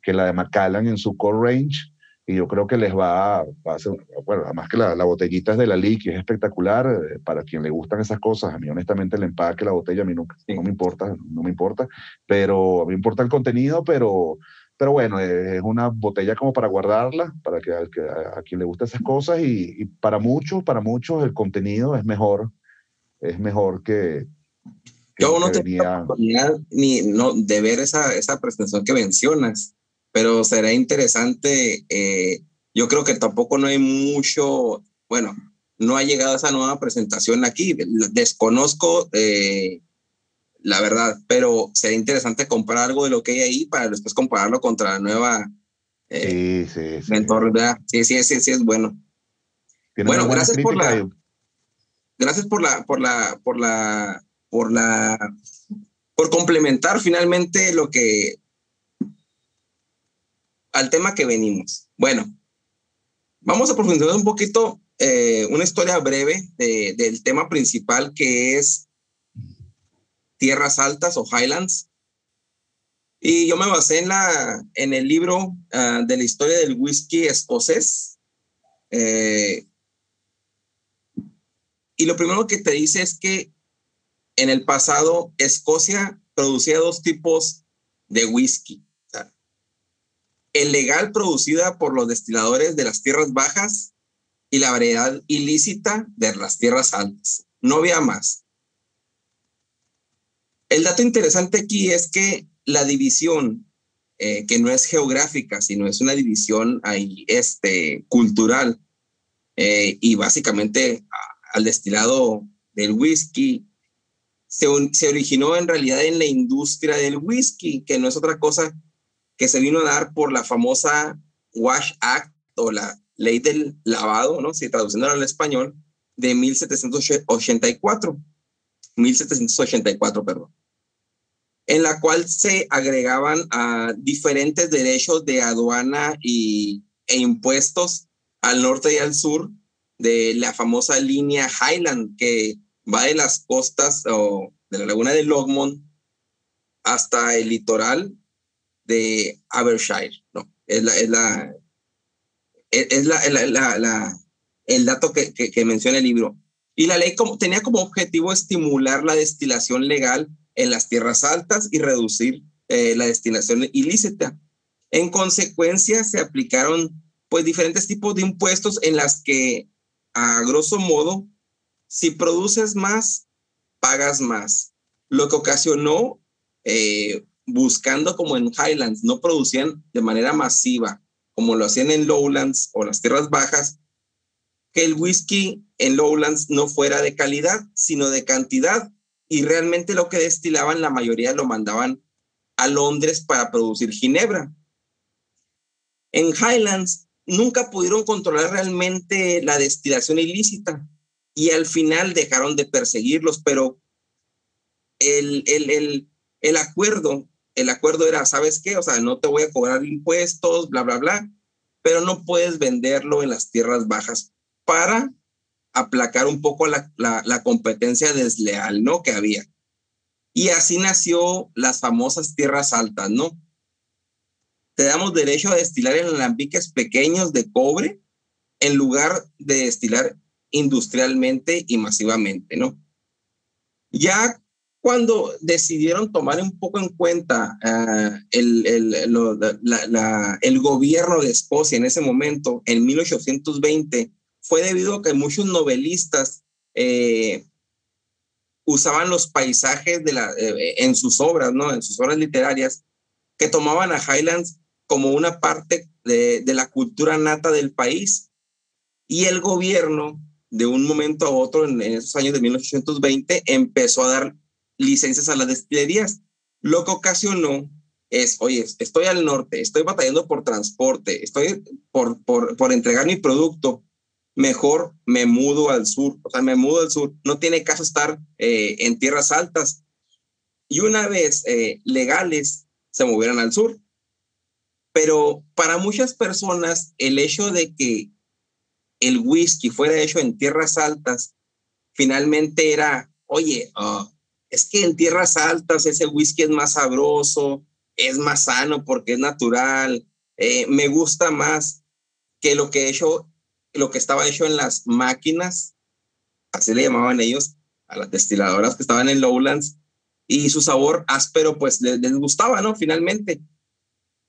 que la de Macallan en su core range. Y yo creo que les va, a hacer, bueno, además que la, botellita es de la Lee, que es espectacular, eh, para quien le gustan esas cosas, a mí honestamente el empaque, la botella, a mí nunca, no me importa, no me importa, pero a me importa el contenido, pero, pero bueno, es una botella como para guardarla, para que, a, quien le guste esas cosas, y, para muchos, para muchos el contenido es mejor, es mejor que, yo no oportunidad ni no, de ver esa, esa presentación que mencionas, pero será interesante. Eh, yo creo que tampoco no hay mucho, bueno, no ha llegado esa nueva presentación aquí. Desconozco eh, la verdad, pero sería interesante comprar algo de lo que hay ahí para después compararlo contra la nueva. Eh, sí, sí, sí. Mentor, Sí, sí, sí, sí, es bueno. Bueno, gracias por la. Gracias por la, por la, por la por la por complementar finalmente lo que al tema que venimos. Bueno, vamos a profundizar un poquito eh, una historia breve del tema principal que es tierras altas o highlands. Y yo me basé en, la, en el libro ah, de la historia del whisky escocés. Eh, y lo primero que te dice es que en el pasado Escocia producía dos tipos de whisky. el legal producida por los destiladores de las tierras bajas y la variedad ilícita de las tierras altas. No había más. El dato interesante aquí es que la división, eh, que no es geográfica, sino es una división ahí, este, cultural, eh, y básicamente al destilado del whisky se, originó en realidad en la industria del whisky, que no es otra cosa que se vino a dar por la famosa Wash Act o la ley del lavado, ¿no? Si traduciéndolo al español, de 1784. 1784, perdón. En la cual se agregaban a diferentes derechos de aduana y, e impuestos al norte y al sur de la famosa línea Highland, que va de las costas o de la laguna de Longmont hasta el litoral de Abershire, ¿no? Es la, es la, es la, la, el dato que, que, menciona el libro. Y la ley como, tenía como objetivo estimular la destilación legal en las tierras altas y reducir eh, la destilación ilícita. En consecuencia, se aplicaron pues diferentes tipos de impuestos en las que, a grosso modo, si produces más, pagas más. Lo que ocasionó, eh, buscando como en Highlands, no producían de manera masiva, como lo hacían en Lowlands o las tierras bajas, que el whisky en Lowlands no fuera de calidad, sino de cantidad. Y realmente lo que destilaban, la mayoría lo mandaban a Londres para producir ginebra. En Highlands nunca pudieron controlar realmente la destilación ilícita y al final dejaron de perseguirlos, pero el, el, el, el acuerdo, el acuerdo era, ¿sabes qué? O sea, no te voy a cobrar impuestos, bla, bla, bla, pero no puedes venderlo en las tierras bajas para aplacar un poco la, la, competencia desleal, ¿no? Que había. Y así nació las famosas tierras altas, ¿no? Te damos derecho a destilar en alambiques pequeños de cobre en lugar de destilar industrialmente y masivamente, ¿no? Ya cuando decidieron tomar un poco en cuenta ah, el, el, el, gobierno de Escocia en ese momento, en 1820, fue debido a que muchos novelistas eh, usaban los paisajes de la, eh, en sus obras, ¿no? En sus obras literarias, que tomaban a Highlands como una parte de, de la cultura nata del país. Y el gobierno de un momento a otro, en, esos años de 1820, empezó a dar licencias a las destilerías. Lo que ocasionó es, oye, estoy al norte, estoy batallando por transporte, estoy por, por, por entregar mi producto, mejor me mudo al sur, o sea, me mudo al sur. No tiene caso estar eh, en tierras altas. Y una vez eh, legales, se movieron al sur. Pero para muchas personas, el hecho de que el whisky fuera hecho en tierras altas, finalmente era, oye, ah, es que en tierras altas ese whisky es más sabroso, es más sano porque es natural, eh, me gusta más que lo que he hecho, lo que estaba hecho en las máquinas, así le llamaban ellos, a las destiladoras que estaban en Lowlands, y su sabor áspero pues les, gustaba, ¿no? Finalmente.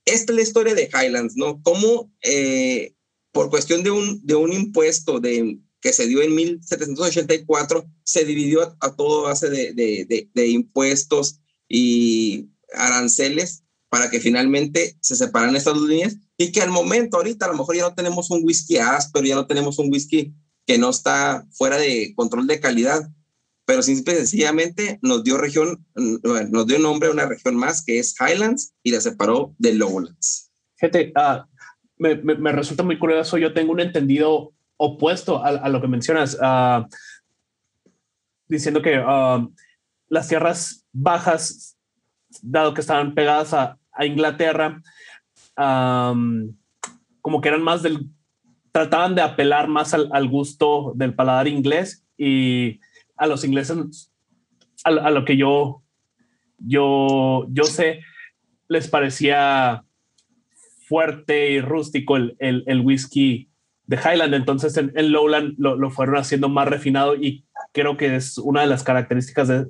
Esta es la historia de Highlands, ¿no? Cómo eh, por cuestión de un, de un impuesto de, que se dio en 1784, se dividió a, todo base de, de, de, impuestos y aranceles para que finalmente se separan estas dos líneas y que al momento ahorita a lo mejor ya no tenemos un whisky áspero, ya no tenemos un whisky que no está fuera de control de calidad, pero simple y sencillamente nos dio región, nos dio nombre a una región más que es Highlands y la separó de Lowlands. Gente, uh, me, me, resulta muy curioso, yo tengo un entendido opuesto a, lo que mencionas, uh, diciendo que uh, las tierras bajas, dado que estaban pegadas a, a Inglaterra, como que eran más del, trataban de apelar más al, al gusto del paladar inglés y a los ingleses, a, lo que yo, yo, yo sé, les parecía fuerte y rústico el, el, whisky de Highland. Entonces en, Lowland lo, fueron haciendo más refinado y creo que es una de las características de,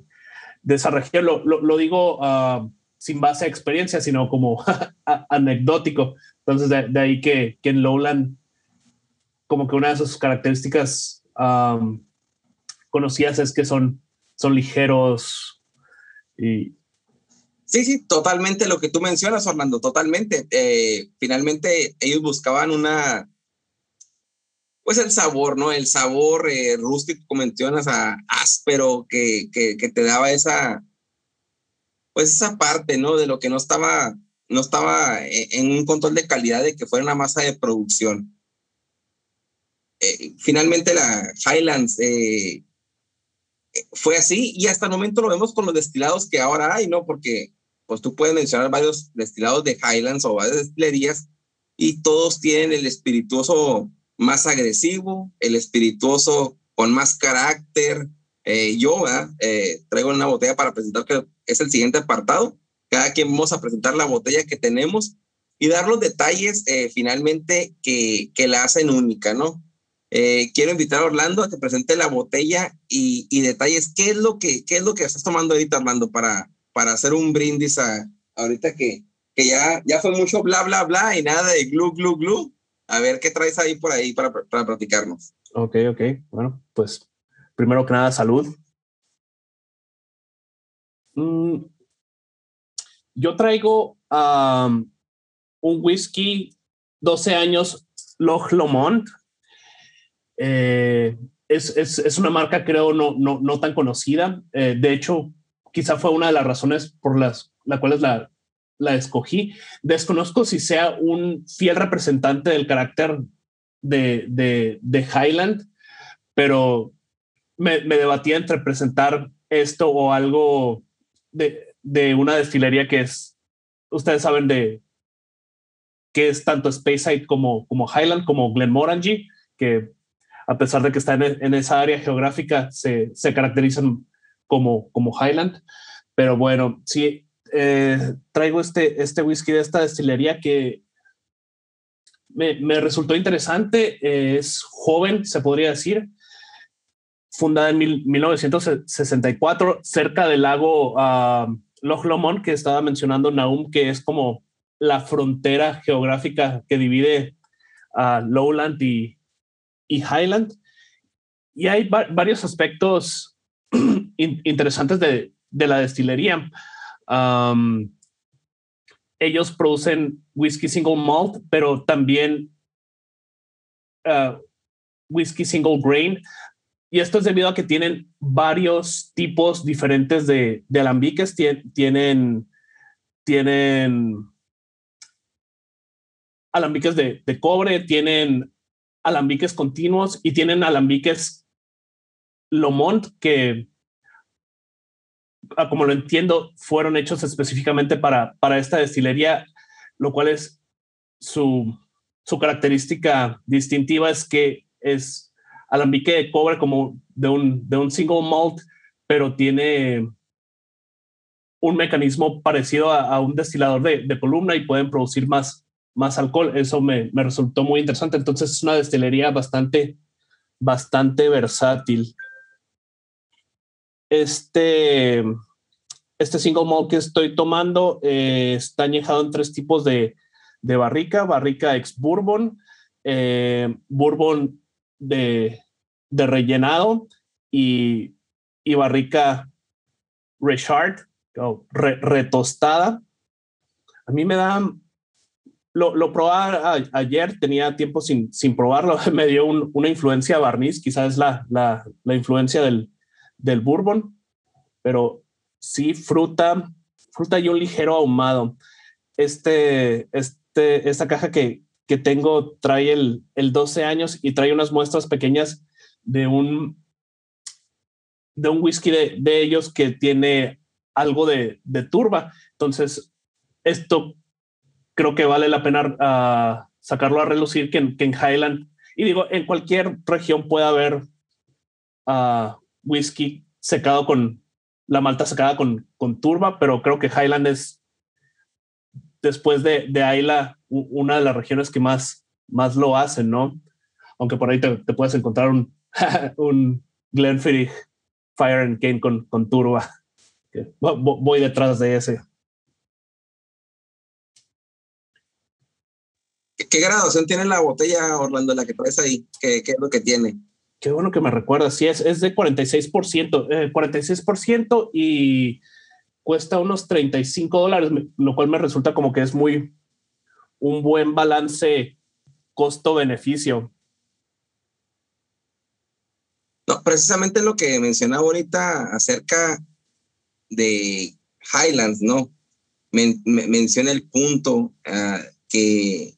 de esa región. Lo, lo, digo ah, sin base a experiencia, sino como anecdótico. Entonces de, ahí que, que, en Lowland como que una de sus características conocías es que son, son ligeros y... Sí, sí, totalmente lo que tú mencionas, Orlando, totalmente. Eh, finalmente ellos buscaban una, pues el sabor, ¿no? El sabor eh, rústico, como mencionas, a, áspero, que, que, te daba esa, pues esa parte, ¿no? De lo que no estaba, no estaba eh, en un control de calidad de que fuera una masa de producción. finalmente la Highlands eh, fue así y hasta el momento lo vemos con los destilados que ahora hay, ¿no? Porque pues tú puedes mencionar varios destilados de Highlands o varias destilerías y todos tienen el espirituoso más agresivo, el espirituoso con más carácter. Eh, yo eh, traigo una botella para presentar que es el siguiente apartado. Cada quien vamos a presentar la botella que tenemos y dar los detalles eh, finalmente que, que la hacen única, ¿no? Eh, quiero invitar a Orlando a que presente la botella y, detalles. ¿Qué es lo que qué es lo que estás tomando ahorita, Armando, para, para hacer un brindis a, ahorita que, que ya, ya fue mucho bla, bla, bla y nada de glu, glu, glu? A ver qué traes ahí por ahí para, para platicarnos. Ok, ok. Bueno, pues primero que nada, salud. Mm, yo traigo un whisky 12 años Loch Lomond eh, es, es, es, una marca, creo, no, no, no tan conocida. Eh, de hecho, quizá fue una de las razones por las, las cuales la, la escogí. Desconozco si sea un fiel representante del carácter de, de, de Highland, pero me, me, debatía entre presentar esto o algo de, de, una destilería que es, ustedes saben de que es tanto Speyside como, como Highland, como Glenmorangie, que a pesar de que están en, esa área geográfica, se, caracterizan como, como Highland. Pero bueno, sí, eh, traigo este, este whisky de esta destilería que me, resultó interesante. es joven, se podría decir. Fundada en 1964, cerca del lago uh, Loch Lomond, que estaba mencionando Naum, que es como la frontera geográfica que divide a Lowland y, y Highland. Y hay varios aspectos interesantes de, de, la destilería. ellos producen whisky single malt, pero también uh, whisky single grain. Y esto es debido a que tienen varios tipos diferentes de, de alambiques. tienen, tienen alambiques de, de cobre, tienen alambiques continuos y tienen alambiques Lomont que, como lo entiendo, fueron hechos específicamente para, para esta destilería, lo cual es su, su característica distintiva es que es alambique de cobre como de un, de un single malt, pero tiene un mecanismo parecido a, un destilador de, columna y pueden producir más, más alcohol. Eso me, me, resultó muy interesante. Entonces es una destilería bastante, bastante versátil. Este, este single malt que estoy tomando eh, está añejado en tres tipos de, de barrica, barrica ex bourbon, eh, bourbon de, de rellenado y, y barrica Richard, o retostada. A mí me da, lo, lo probé ayer, tenía tiempo sin, sin probarlo, me dio una influencia barniz, quizás la, la, la influencia del, del bourbon, pero sí fruta, fruta y un ligero ahumado. Este, este, esta caja que, que tengo trae el, el 12 años y trae unas muestras pequeñas de un, de un whisky de, de ellos que tiene algo de, de, turba. Entonces, esto creo que vale la pena uh, sacarlo a relucir que en, que en, Highland, y digo, en cualquier región puede haber uh, whisky secado con la malta secada con, con turba, pero creo que Highland es, después de, de Ayla, una de las regiones que más, más lo hacen, ¿no? Aunque por ahí te, te puedes encontrar un, un Glenfiddich Fire and Cane con, con turba. Voy detrás de ese. ¿Qué, graduación tiene la botella, Orlando, la que traes ahí? ¿Qué, ¿Qué, es lo que tiene? Qué bueno que me recuerdas. Sí, es, es de 46%, eh, 46% y cuesta unos 35 dólares, lo cual me resulta como que es muy un buen balance costo-beneficio. No, precisamente lo que mencionaba ahorita acerca de Highlands, ¿no? menciona el punto uh, que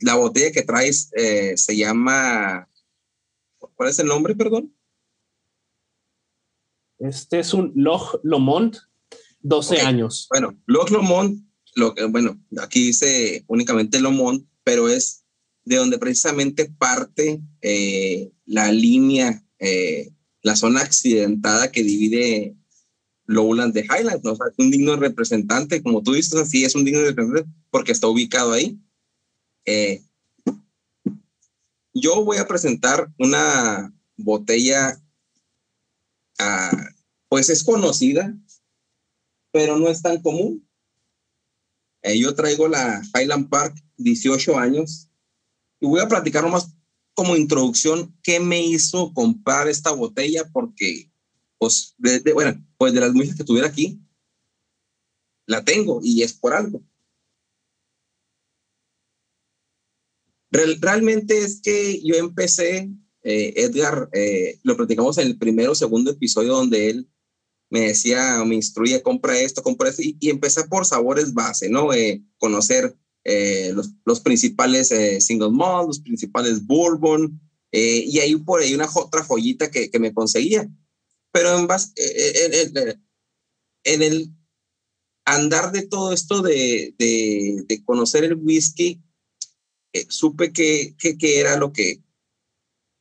la botella que traes eh, se llama, ¿cuál es el nombre, perdón? Este es un Loch Lomond, 12 okay. años. Bueno, Loch Lomond, lo, bueno, aquí dice únicamente Lomond, pero es de donde precisamente parte eh, la línea, eh, la zona accidentada que divide Lowland de Highlands, ¿no? O sea, es un digno representante, como tú dices, así es un digno representante porque está ubicado ahí. Eh, yo voy a presentar una botella, uh, pues es conocida, pero no es tan común. Eh, yo traigo la Highland Park 18 años y voy a platicar nomás como introducción qué me hizo comprar esta botella porque, pues, de, de, bueno, pues de las muchas que tuviera aquí, la tengo y es por algo. Real, realmente es que yo empecé, eh, Edgar, eh, lo platicamos en el primero o segundo episodio donde él me decía, me instruía, compra esto, compra esto, y, y empecé por sabores base, ¿no? Eh, conocer los, los, principales single malt, los principales bourbon, y ahí por ahí una otra joyita que, que me conseguía. Pero en, base, en, el andar de todo esto de, de, de conocer el whisky, supe que, que, que, era lo que,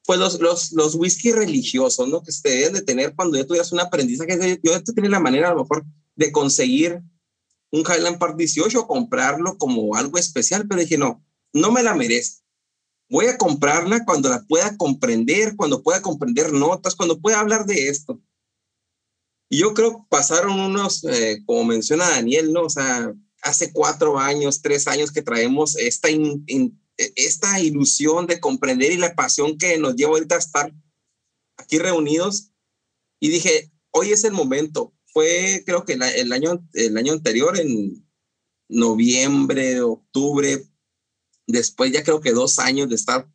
pues los, los, los whisky religiosos, ¿no? Que se deben de tener cuando ya tuvieras un aprendizaje. Yo tenía la manera a lo mejor de conseguir un Highland Park 18, comprarlo como algo especial, pero dije, no, no me la merezco. Voy a comprarla cuando la pueda comprender, cuando pueda comprender notas, cuando pueda hablar de esto. Y yo creo que pasaron unos, eh, como menciona Daniel, ¿no? O sea, hace cuatro años, tres años que traemos esta, in, in, esta ilusión de comprender y la pasión que nos lleva ahorita a estar aquí reunidos. Y dije, hoy es el momento, fue creo que el, año, el año anterior, en noviembre, octubre, después ya creo que dos años de estar.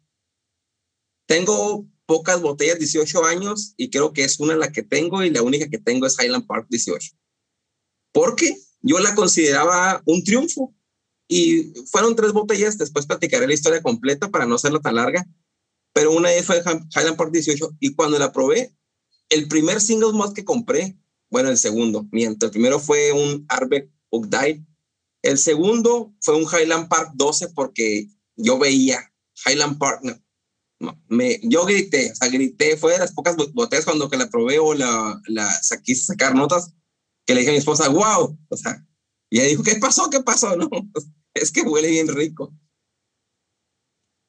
Tengo pocas botellas, 18 años, y creo que es una la que tengo y la única que tengo es Highland Park 18. Porque yo la consideraba un triunfo. Y fueron tres botellas, después platicaré la historia completa para no hacerla tan larga, pero una fue Highland Park 18 y cuando la probé, el primer single malt que compré bueno, el segundo, mientras el primero fue un Arbeck Ugdai. El segundo fue un Highland Park 12 porque yo veía Highland Park, no, me, yo grité, o sea, grité, fue de las pocas botellas cuando que la probé o la, la quise sacar notas, que le dije a mi esposa, wow, o sea, y ella dijo, ¿qué pasó? ¿Qué pasó? No, es que huele bien rico.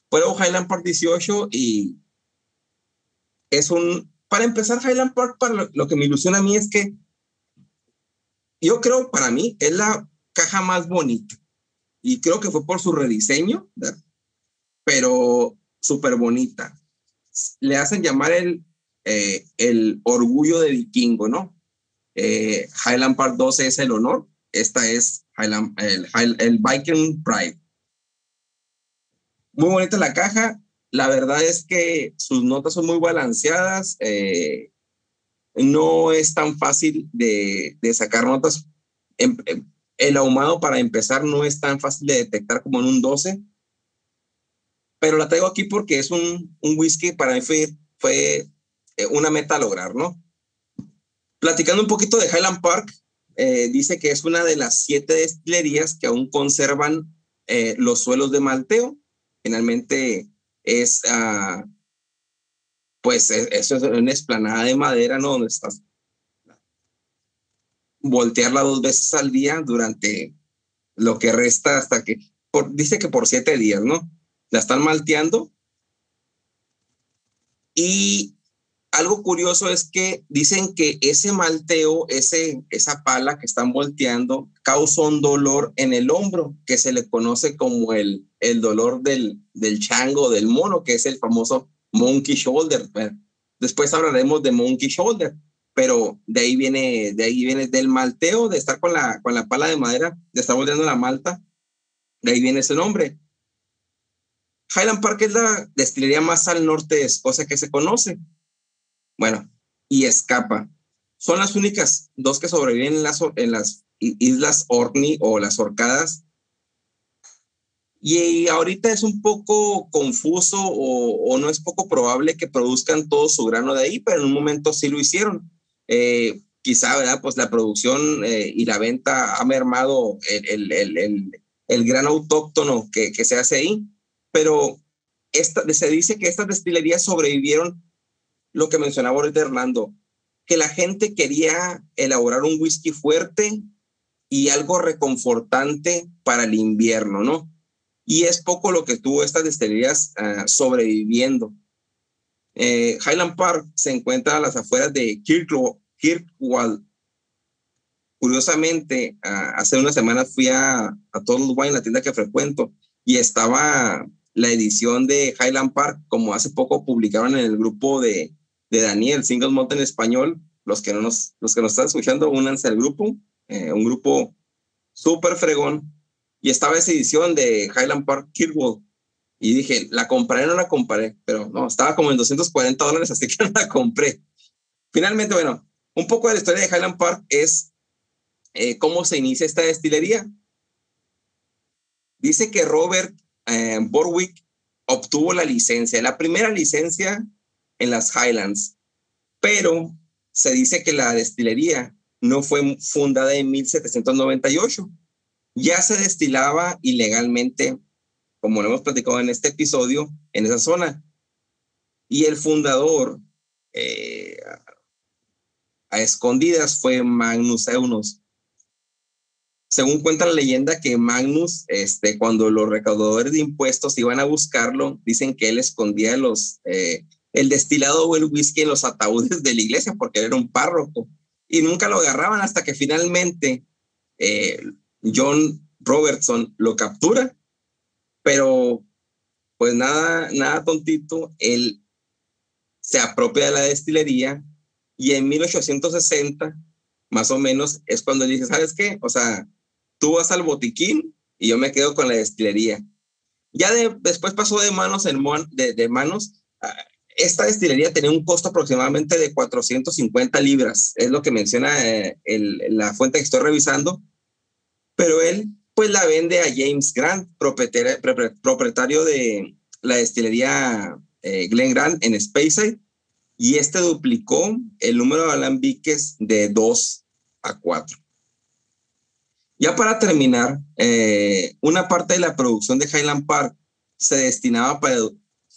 Pruebo Highland Park 18 y es un, para empezar Highland Park, para lo, que me ilusiona a mí es que yo creo para mí es la caja más bonita y creo que fue por su rediseño, pero súper bonita. Le hacen llamar el, eh, el orgullo de vikingo, ¿no? Eh, Highland Park 12 es el honor, esta es Highland, el, el Viking Pride. Muy bonita la caja, la verdad es que sus notas son muy balanceadas, eh, no es tan fácil de, sacar notas. Em, em, el ahumado para empezar no es tan fácil de detectar como en un 12, pero la traigo aquí porque es un, un whisky para mí fue, fue eh, una meta a lograr, ¿no? Platicando un poquito de Highland Park, eh, dice que es una de las siete destilerías que aún conservan eh, los suelos de malteo. Finalmente es, uh, pues, e, eso es una esplanada de madera, ¿no? Donde estás. Voltearla dos veces al día durante lo que resta hasta que, por, dice que por siete días, ¿no? la están malteando. Y algo curioso es que dicen que ese malteo, ese, esa pala que están volteando, causa un dolor en el hombro que se le conoce como el, el dolor del, del chango, del mono, que es el famoso monkey shoulder. Después hablaremos de monkey shoulder, pero de ahí viene, de ahí viene del malteo, de estar con la, con la pala de madera, de estar volteando la malta, de ahí viene ese nombre. Highland Park es la destilería más al norte de Escocia que se conoce. Bueno, y escapa. Son las únicas dos que sobreviven en las, islas Orkney o las Orcadas. Y ahorita es un poco confuso o, no es poco probable que produzcan todo su grano de ahí, pero en un momento sí lo hicieron. Eh, quizá, ¿verdad? Pues la producción eh, y la venta ha mermado el, el, grano autóctono que, se hace ahí pero se dice que estas destilerías sobrevivieron lo que mencionaba ahorita Hernando, que la gente quería elaborar un whisky fuerte y algo reconfortante para el invierno, ¿no? Y es poco lo que tuvo estas destilerías ah, sobreviviendo. Eh, Highland Park se encuentra a las afueras de Kirkwall. Curiosamente, ah, hace unas semanas fui a, a Total Wine, la tienda que frecuento, y estaba la edición de Highland Park, como hace poco publicaron en el grupo de, de Daniel, Single en español. Los que, no nos, los que nos están escuchando, únanse al grupo, eh, un grupo súper fregón. Y estaba esa edición de Highland Park Kirkwall. Y dije, la compré, no la compré, pero no, estaba como en 240 dólares, así que no la compré. Finalmente, bueno, un poco de la historia de Highland Park es eh, cómo se inicia esta destilería. Dice que Robert eh, Borwick obtuvo la licencia, la primera licencia en las Highlands, pero se dice que la destilería no fue fundada en 1798. Ya se destilaba ilegalmente, como lo hemos platicado en este episodio, en esa zona. Y el fundador, eh, a escondidas, fue Magnus Eunos, según cuenta la leyenda que Magnus, este, cuando los recaudadores de impuestos iban a buscarlo, dicen que él escondía los, eh, el destilado o el whisky en los ataúdes de la iglesia porque él era un párroco y nunca lo agarraban hasta que finalmente eh, John Robertson lo captura, pero pues nada, nada tontito, él se apropia de la destilería y en 1860 más o menos es cuando él dice, ¿sabes qué? O sea, tú vas al botiquín y yo me quedo con la destilería. Ya después pasó de manos en de, manos. Esta destilería tenía un costo aproximadamente de 450 libras, es lo que menciona eh, la fuente que estoy revisando, pero él pues la vende a James Grant, propietario, de la destilería eh, Glen Grant en Speyside, y este duplicó el número de alambiques de 2 a 4. Ya para terminar, eh, una parte de la producción de Highland Park se destinaba para,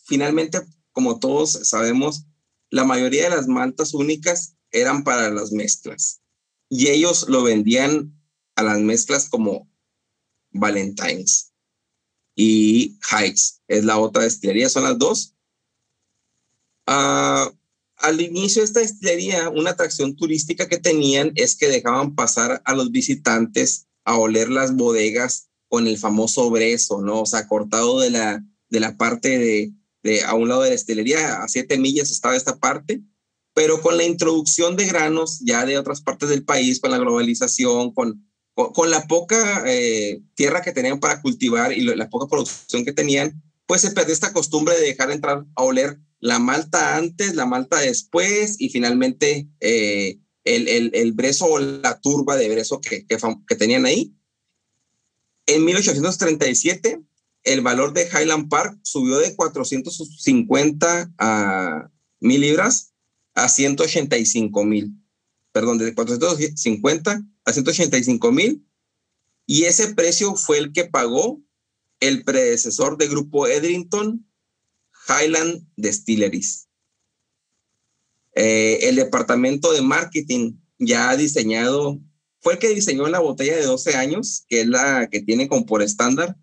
finalmente, como todos sabemos, la mayoría de las maltas únicas eran para las mezclas y ellos lo vendían a las mezclas como Valentine's y Heights, es la otra destilería, son las dos. Ah, al inicio de esta destilería, una atracción turística que tenían es que dejaban pasar a los visitantes a oler las bodegas con el famoso brezo, ¿no? O sea, cortado de la, de la parte de, a un lado de la destilería, a siete millas estaba esta parte, pero con la introducción de granos ya de otras partes del país, con la globalización, con, con, la poca eh, tierra que tenían para cultivar y la poca producción que tenían, pues se perdió esta costumbre de dejar entrar a oler la malta antes, la malta después y finalmente eh, el, el, el, brezo o la turba de brezo que, que, que tenían ahí. En 1837, el valor de Highland Park subió de 450 a mil libras a 185 mil. Perdón, de 450 a 185 mil. Y ese precio fue el que pagó el predecesor del grupo Edrington, Highland Distilleries. Eh, el departamento de marketing ya ha diseñado, fue el que diseñó la botella de 12 años, que es la que tiene como por estándar,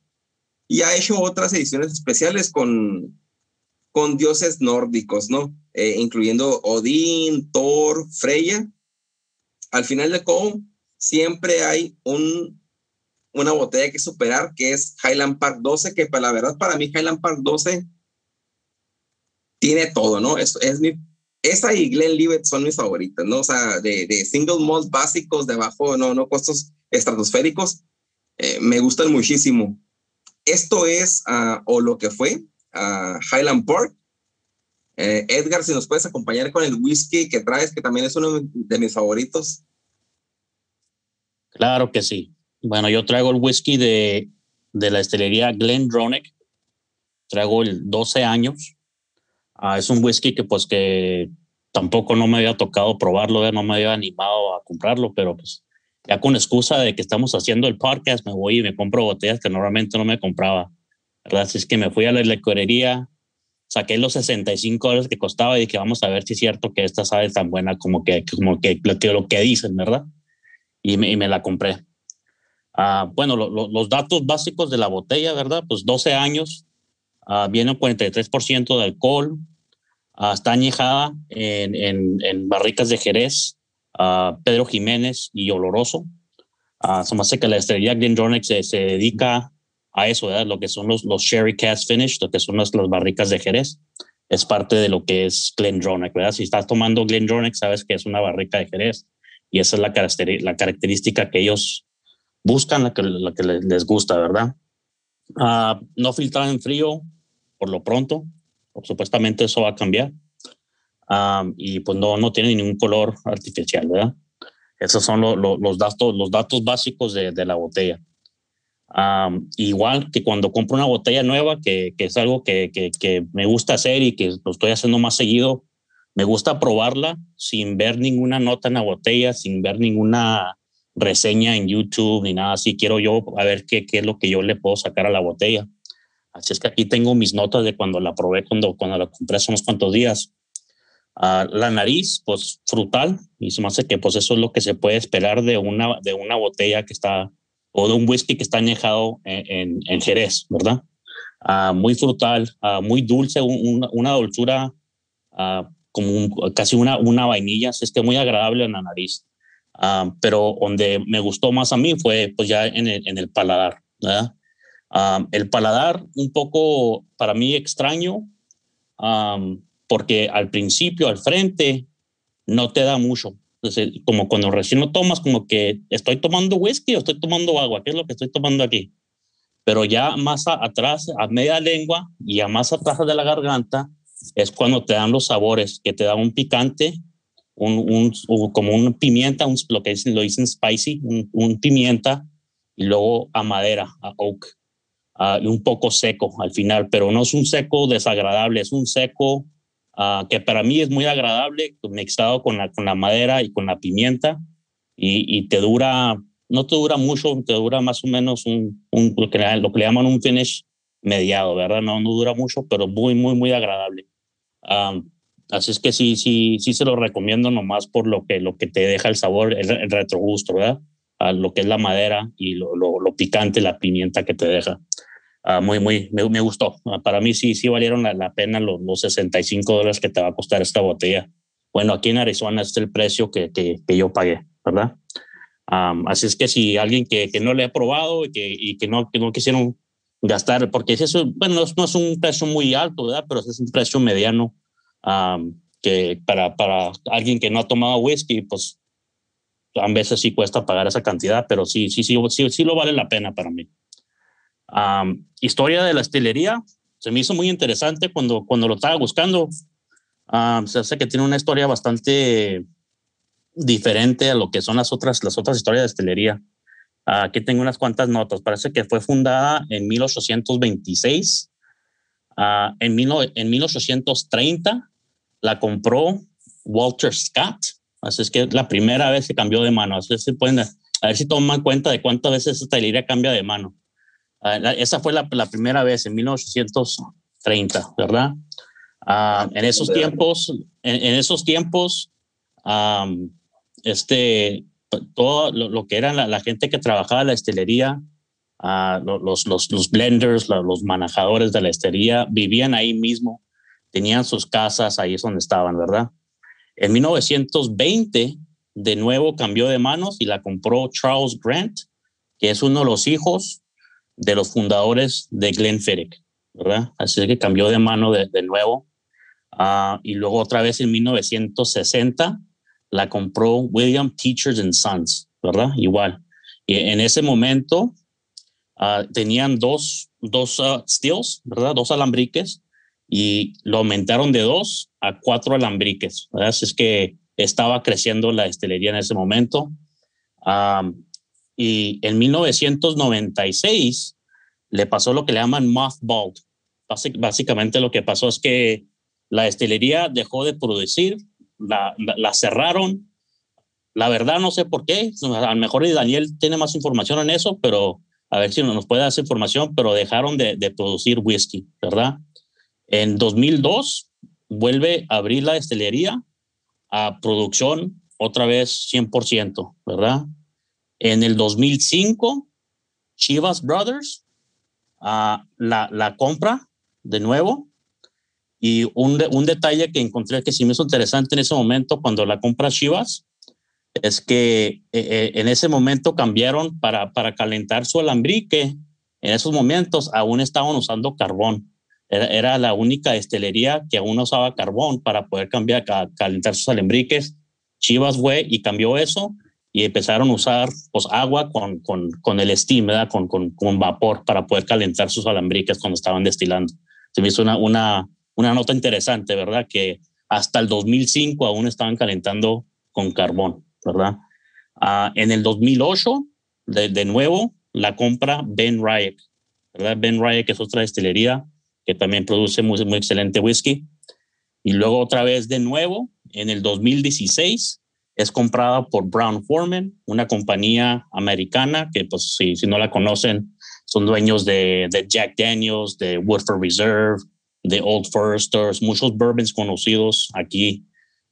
y ha hecho otras ediciones especiales con, con dioses nórdicos, ¿no? Eh, incluyendo Odín, Thor, Freya. Al final de cómo siempre hay un, una botella que superar, que es Highland Park 12, que para la verdad para mí Highland Park 12 tiene todo, ¿no? Es, es mi, esa y Glenlivet son mis favoritas, ¿no? O sea, de, de single malt básicos, de bajo, no, no costos estratosféricos, eh, me gustan muchísimo. Esto es, uh, o lo que fue, uh, Highland Park. Eh, Edgar, si nos puedes acompañar con el whisky que traes, que también es uno de mis favoritos. Claro que sí. Bueno, yo traigo el whisky de, de la estelería Glendronach. Traigo el 12 años. Ah, es un whisky que pues que tampoco no me había tocado probarlo, no me había animado a comprarlo, pero pues ya con excusa de que estamos haciendo el podcast, me voy y me compro botellas que normalmente no me compraba. ¿verdad? Así es que me fui a la licorería, saqué los 65 dólares que costaba y dije, vamos a ver si es cierto que esta sabe tan buena como que, como que, lo, que lo que dicen, ¿verdad? Y me, y me la compré. Ah, bueno, lo, lo, los datos básicos de la botella, ¿verdad? Pues 12 años, uh, viene un 43% de alcohol, uh, está añejada en, en, en, barricas de Jerez, uh, Pedro Jiménez y Oloroso. Uh, se me hace que la estrella Glendronach se, se dedica a eso, ¿verdad? Lo que son los, los Sherry Cast Finish, lo que son las, las barricas de Jerez. Es parte de lo que es Glendronach, ¿verdad? Si estás tomando Glendronach, sabes que es una barrica de Jerez y esa es la, la característica que ellos buscan, la que, la que les gusta, ¿verdad? Uh, no filtrar en frío por lo pronto, supuestamente eso va a cambiar. Um, y pues no, no tiene ningún color artificial, ¿verdad? Esos son lo, lo, los, datos, los datos básicos de, de la botella. Um, igual que cuando compro una botella nueva, que, que es algo que, que, que, me gusta hacer y que lo estoy haciendo más seguido, me gusta probarla sin ver ninguna nota en la botella, sin ver ninguna reseña en YouTube ni nada así. Quiero yo a ver qué, qué es lo que yo le puedo sacar a la botella. Así es que aquí tengo mis notas de cuando la probé, cuando, cuando la compré hace unos cuantos días. La nariz, pues frutal, y se me hace que pues eso es lo que se puede esperar de una, de una botella que está, o de un whisky que está añejado en, en, Jerez, ¿verdad? Uh, muy frutal, uh, muy dulce, un, una, dulzura como un, casi una, una vainilla, es que muy agradable en la nariz. pero donde me gustó más a mí fue pues ya en el, en el paladar, ¿verdad? El paladar un poco para mí extraño, um, porque al principio, al frente, no te da mucho. Entonces, como cuando recién lo tomas, como que estoy tomando whisky o estoy tomando agua, ¿qué es lo que estoy tomando aquí? Pero ya más a, atrás, a media lengua y a más atrás de la garganta, es cuando te dan los sabores, que te da un picante, un, un, como un pimienta, un, lo que dicen, lo dicen spicy, un, un pimienta, y luego a madera, a oak uh, y un poco seco al final, pero no es un seco desagradable, es un seco uh, que para mí es muy agradable, mezclado con la, con la madera y con la pimienta, y, y, te dura, no te dura mucho, te dura más o menos un, un lo, que, lo, que, le llaman un finish mediado, ¿verdad? No, no dura mucho, pero muy, muy, muy agradable. así es que sí, sí, sí se lo recomiendo nomás por lo que, lo que te deja el sabor, el, retrogusto, ¿verdad? A lo que es la madera y lo, lo, picante, la pimienta que te deja. Ah, muy, muy, me, me gustó. Ah, para mí sí, sí valieron la, la pena los, los, 65 dólares que te va a costar esta botella. Bueno, aquí en Arizona es el precio que, que, que yo pagué, ¿verdad? así es que si alguien que, que, no le ha probado y que, y que, no, que no quisieron gastar, porque eso, bueno, no, es un precio muy alto, ¿verdad? Pero es un precio mediano que para, para alguien que no ha tomado whisky, pues a veces sí cuesta pagar esa cantidad, pero sí, sí, sí, sí, sí lo vale la pena para mí. Historia de la estelería, se me hizo muy interesante cuando, cuando lo estaba buscando. se hace que tiene una historia bastante diferente a lo que son las otras, las otras historias de estelería. aquí tengo unas cuantas notas. Parece que fue fundada en 1826. Uh, en, en 1830 la compró Walter Scott. Así es que la primera vez se cambió de mano. Así es que pueden, a ver si toman cuenta de cuántas veces esta estelería cambia de mano. Uh, esa fue la, la, primera vez en 1830, ¿verdad? Uh, en esos tiempos, en, en esos tiempos, um, este, todo lo, que era la, gente que trabajaba en la estelería, uh, los, los, los, blenders, los manejadores de la estelería, vivían ahí mismo, tenían sus casas, ahí es donde estaban, ¿verdad? En 1920, de nuevo cambió de manos y la compró Charles Grant, que es uno de los hijos de los fundadores de Glenfiddich, ¿verdad? Así que cambió de mano de, nuevo. Uh, y luego otra vez en 1960 la compró William Teachers and Sons, ¿verdad? Igual. Y en ese momento uh, tenían dos, dos uh, steels, ¿verdad? Dos alambriques y lo aumentaron de dos a cuatro alambriques, ¿verdad? Así es que estaba creciendo la estelería en ese momento. Y en 1996 le pasó lo que le llaman mothballed. Básicamente lo que pasó es que la estelería dejó de producir la, cerraron. La verdad no sé por qué, a lo mejor Daniel tiene más información en eso, pero a ver si nos puede dar esa información, pero dejaron de, producir whisky, ¿verdad? En 2002 vuelve a abrir la destilería a producción otra vez 100%, ¿verdad? En el 2005, Chivas Brothers uh, la, la compra de nuevo y un, un detalle que encontré que sí me hizo interesante en ese momento cuando la compra Chivas es que eh, eh, en ese momento cambiaron para, para calentar su alambrique. En esos momentos aún estaban usando carbón. Era, era la única estelería que aún usaba carbón para poder cambiar, calentar sus alambriques. Chivas fue y cambió eso y empezaron a usar pues, agua con, con, con el steam. Con, con, con, vapor para poder calentar sus alambriques cuando estaban destilando. Se me hizo una, una, una nota interesante, ¿verdad? Que hasta el 2005 aún estaban calentando con carbón, ¿verdad? Uh, en el 2008, de, de, nuevo, la compra Ben Ryack, ¿verdad? Ben Ryack es otra destilería que también produce muy, muy excelente whisky. Y luego otra vez de nuevo, en el 2016, es comprada por Brown Forman, una compañía americana que, pues, si, si no la conocen, son dueños de, de Jack Daniels, de Woodford Reserve, de Old Foresters, muchos bourbons conocidos aquí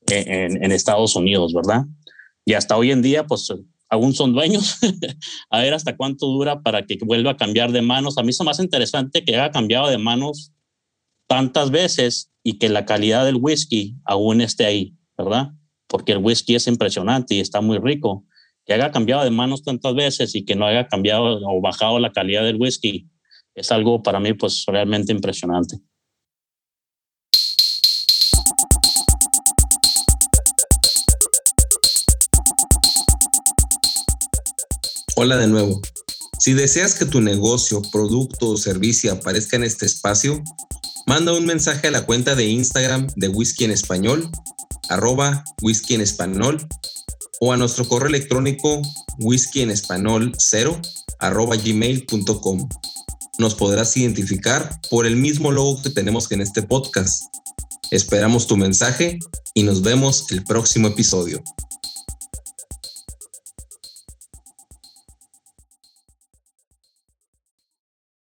en, en, Estados Unidos, ¿verdad? Y hasta hoy en día, pues aún son dueños. a ver hasta cuánto dura para que vuelva a cambiar de manos. A mí es más interesante que haya cambiado de manos tantas veces y que la calidad del whisky aún esté ahí, ¿verdad? Porque el whisky es impresionante y está muy rico. Que haya cambiado de manos tantas veces y que no haya cambiado o bajado la calidad del whisky es algo para mí pues realmente impresionante. Hola de nuevo. Si deseas que tu negocio, producto o servicio aparezca en este espacio, manda un mensaje a la cuenta de Instagram de Whisky en Español, arroba whisky en español, o a nuestro correo electrónico whisky en español 0 arroba gmail.com. Nos podrás identificar por el mismo logo que tenemos en este podcast. Esperamos tu mensaje y nos vemos el próximo episodio.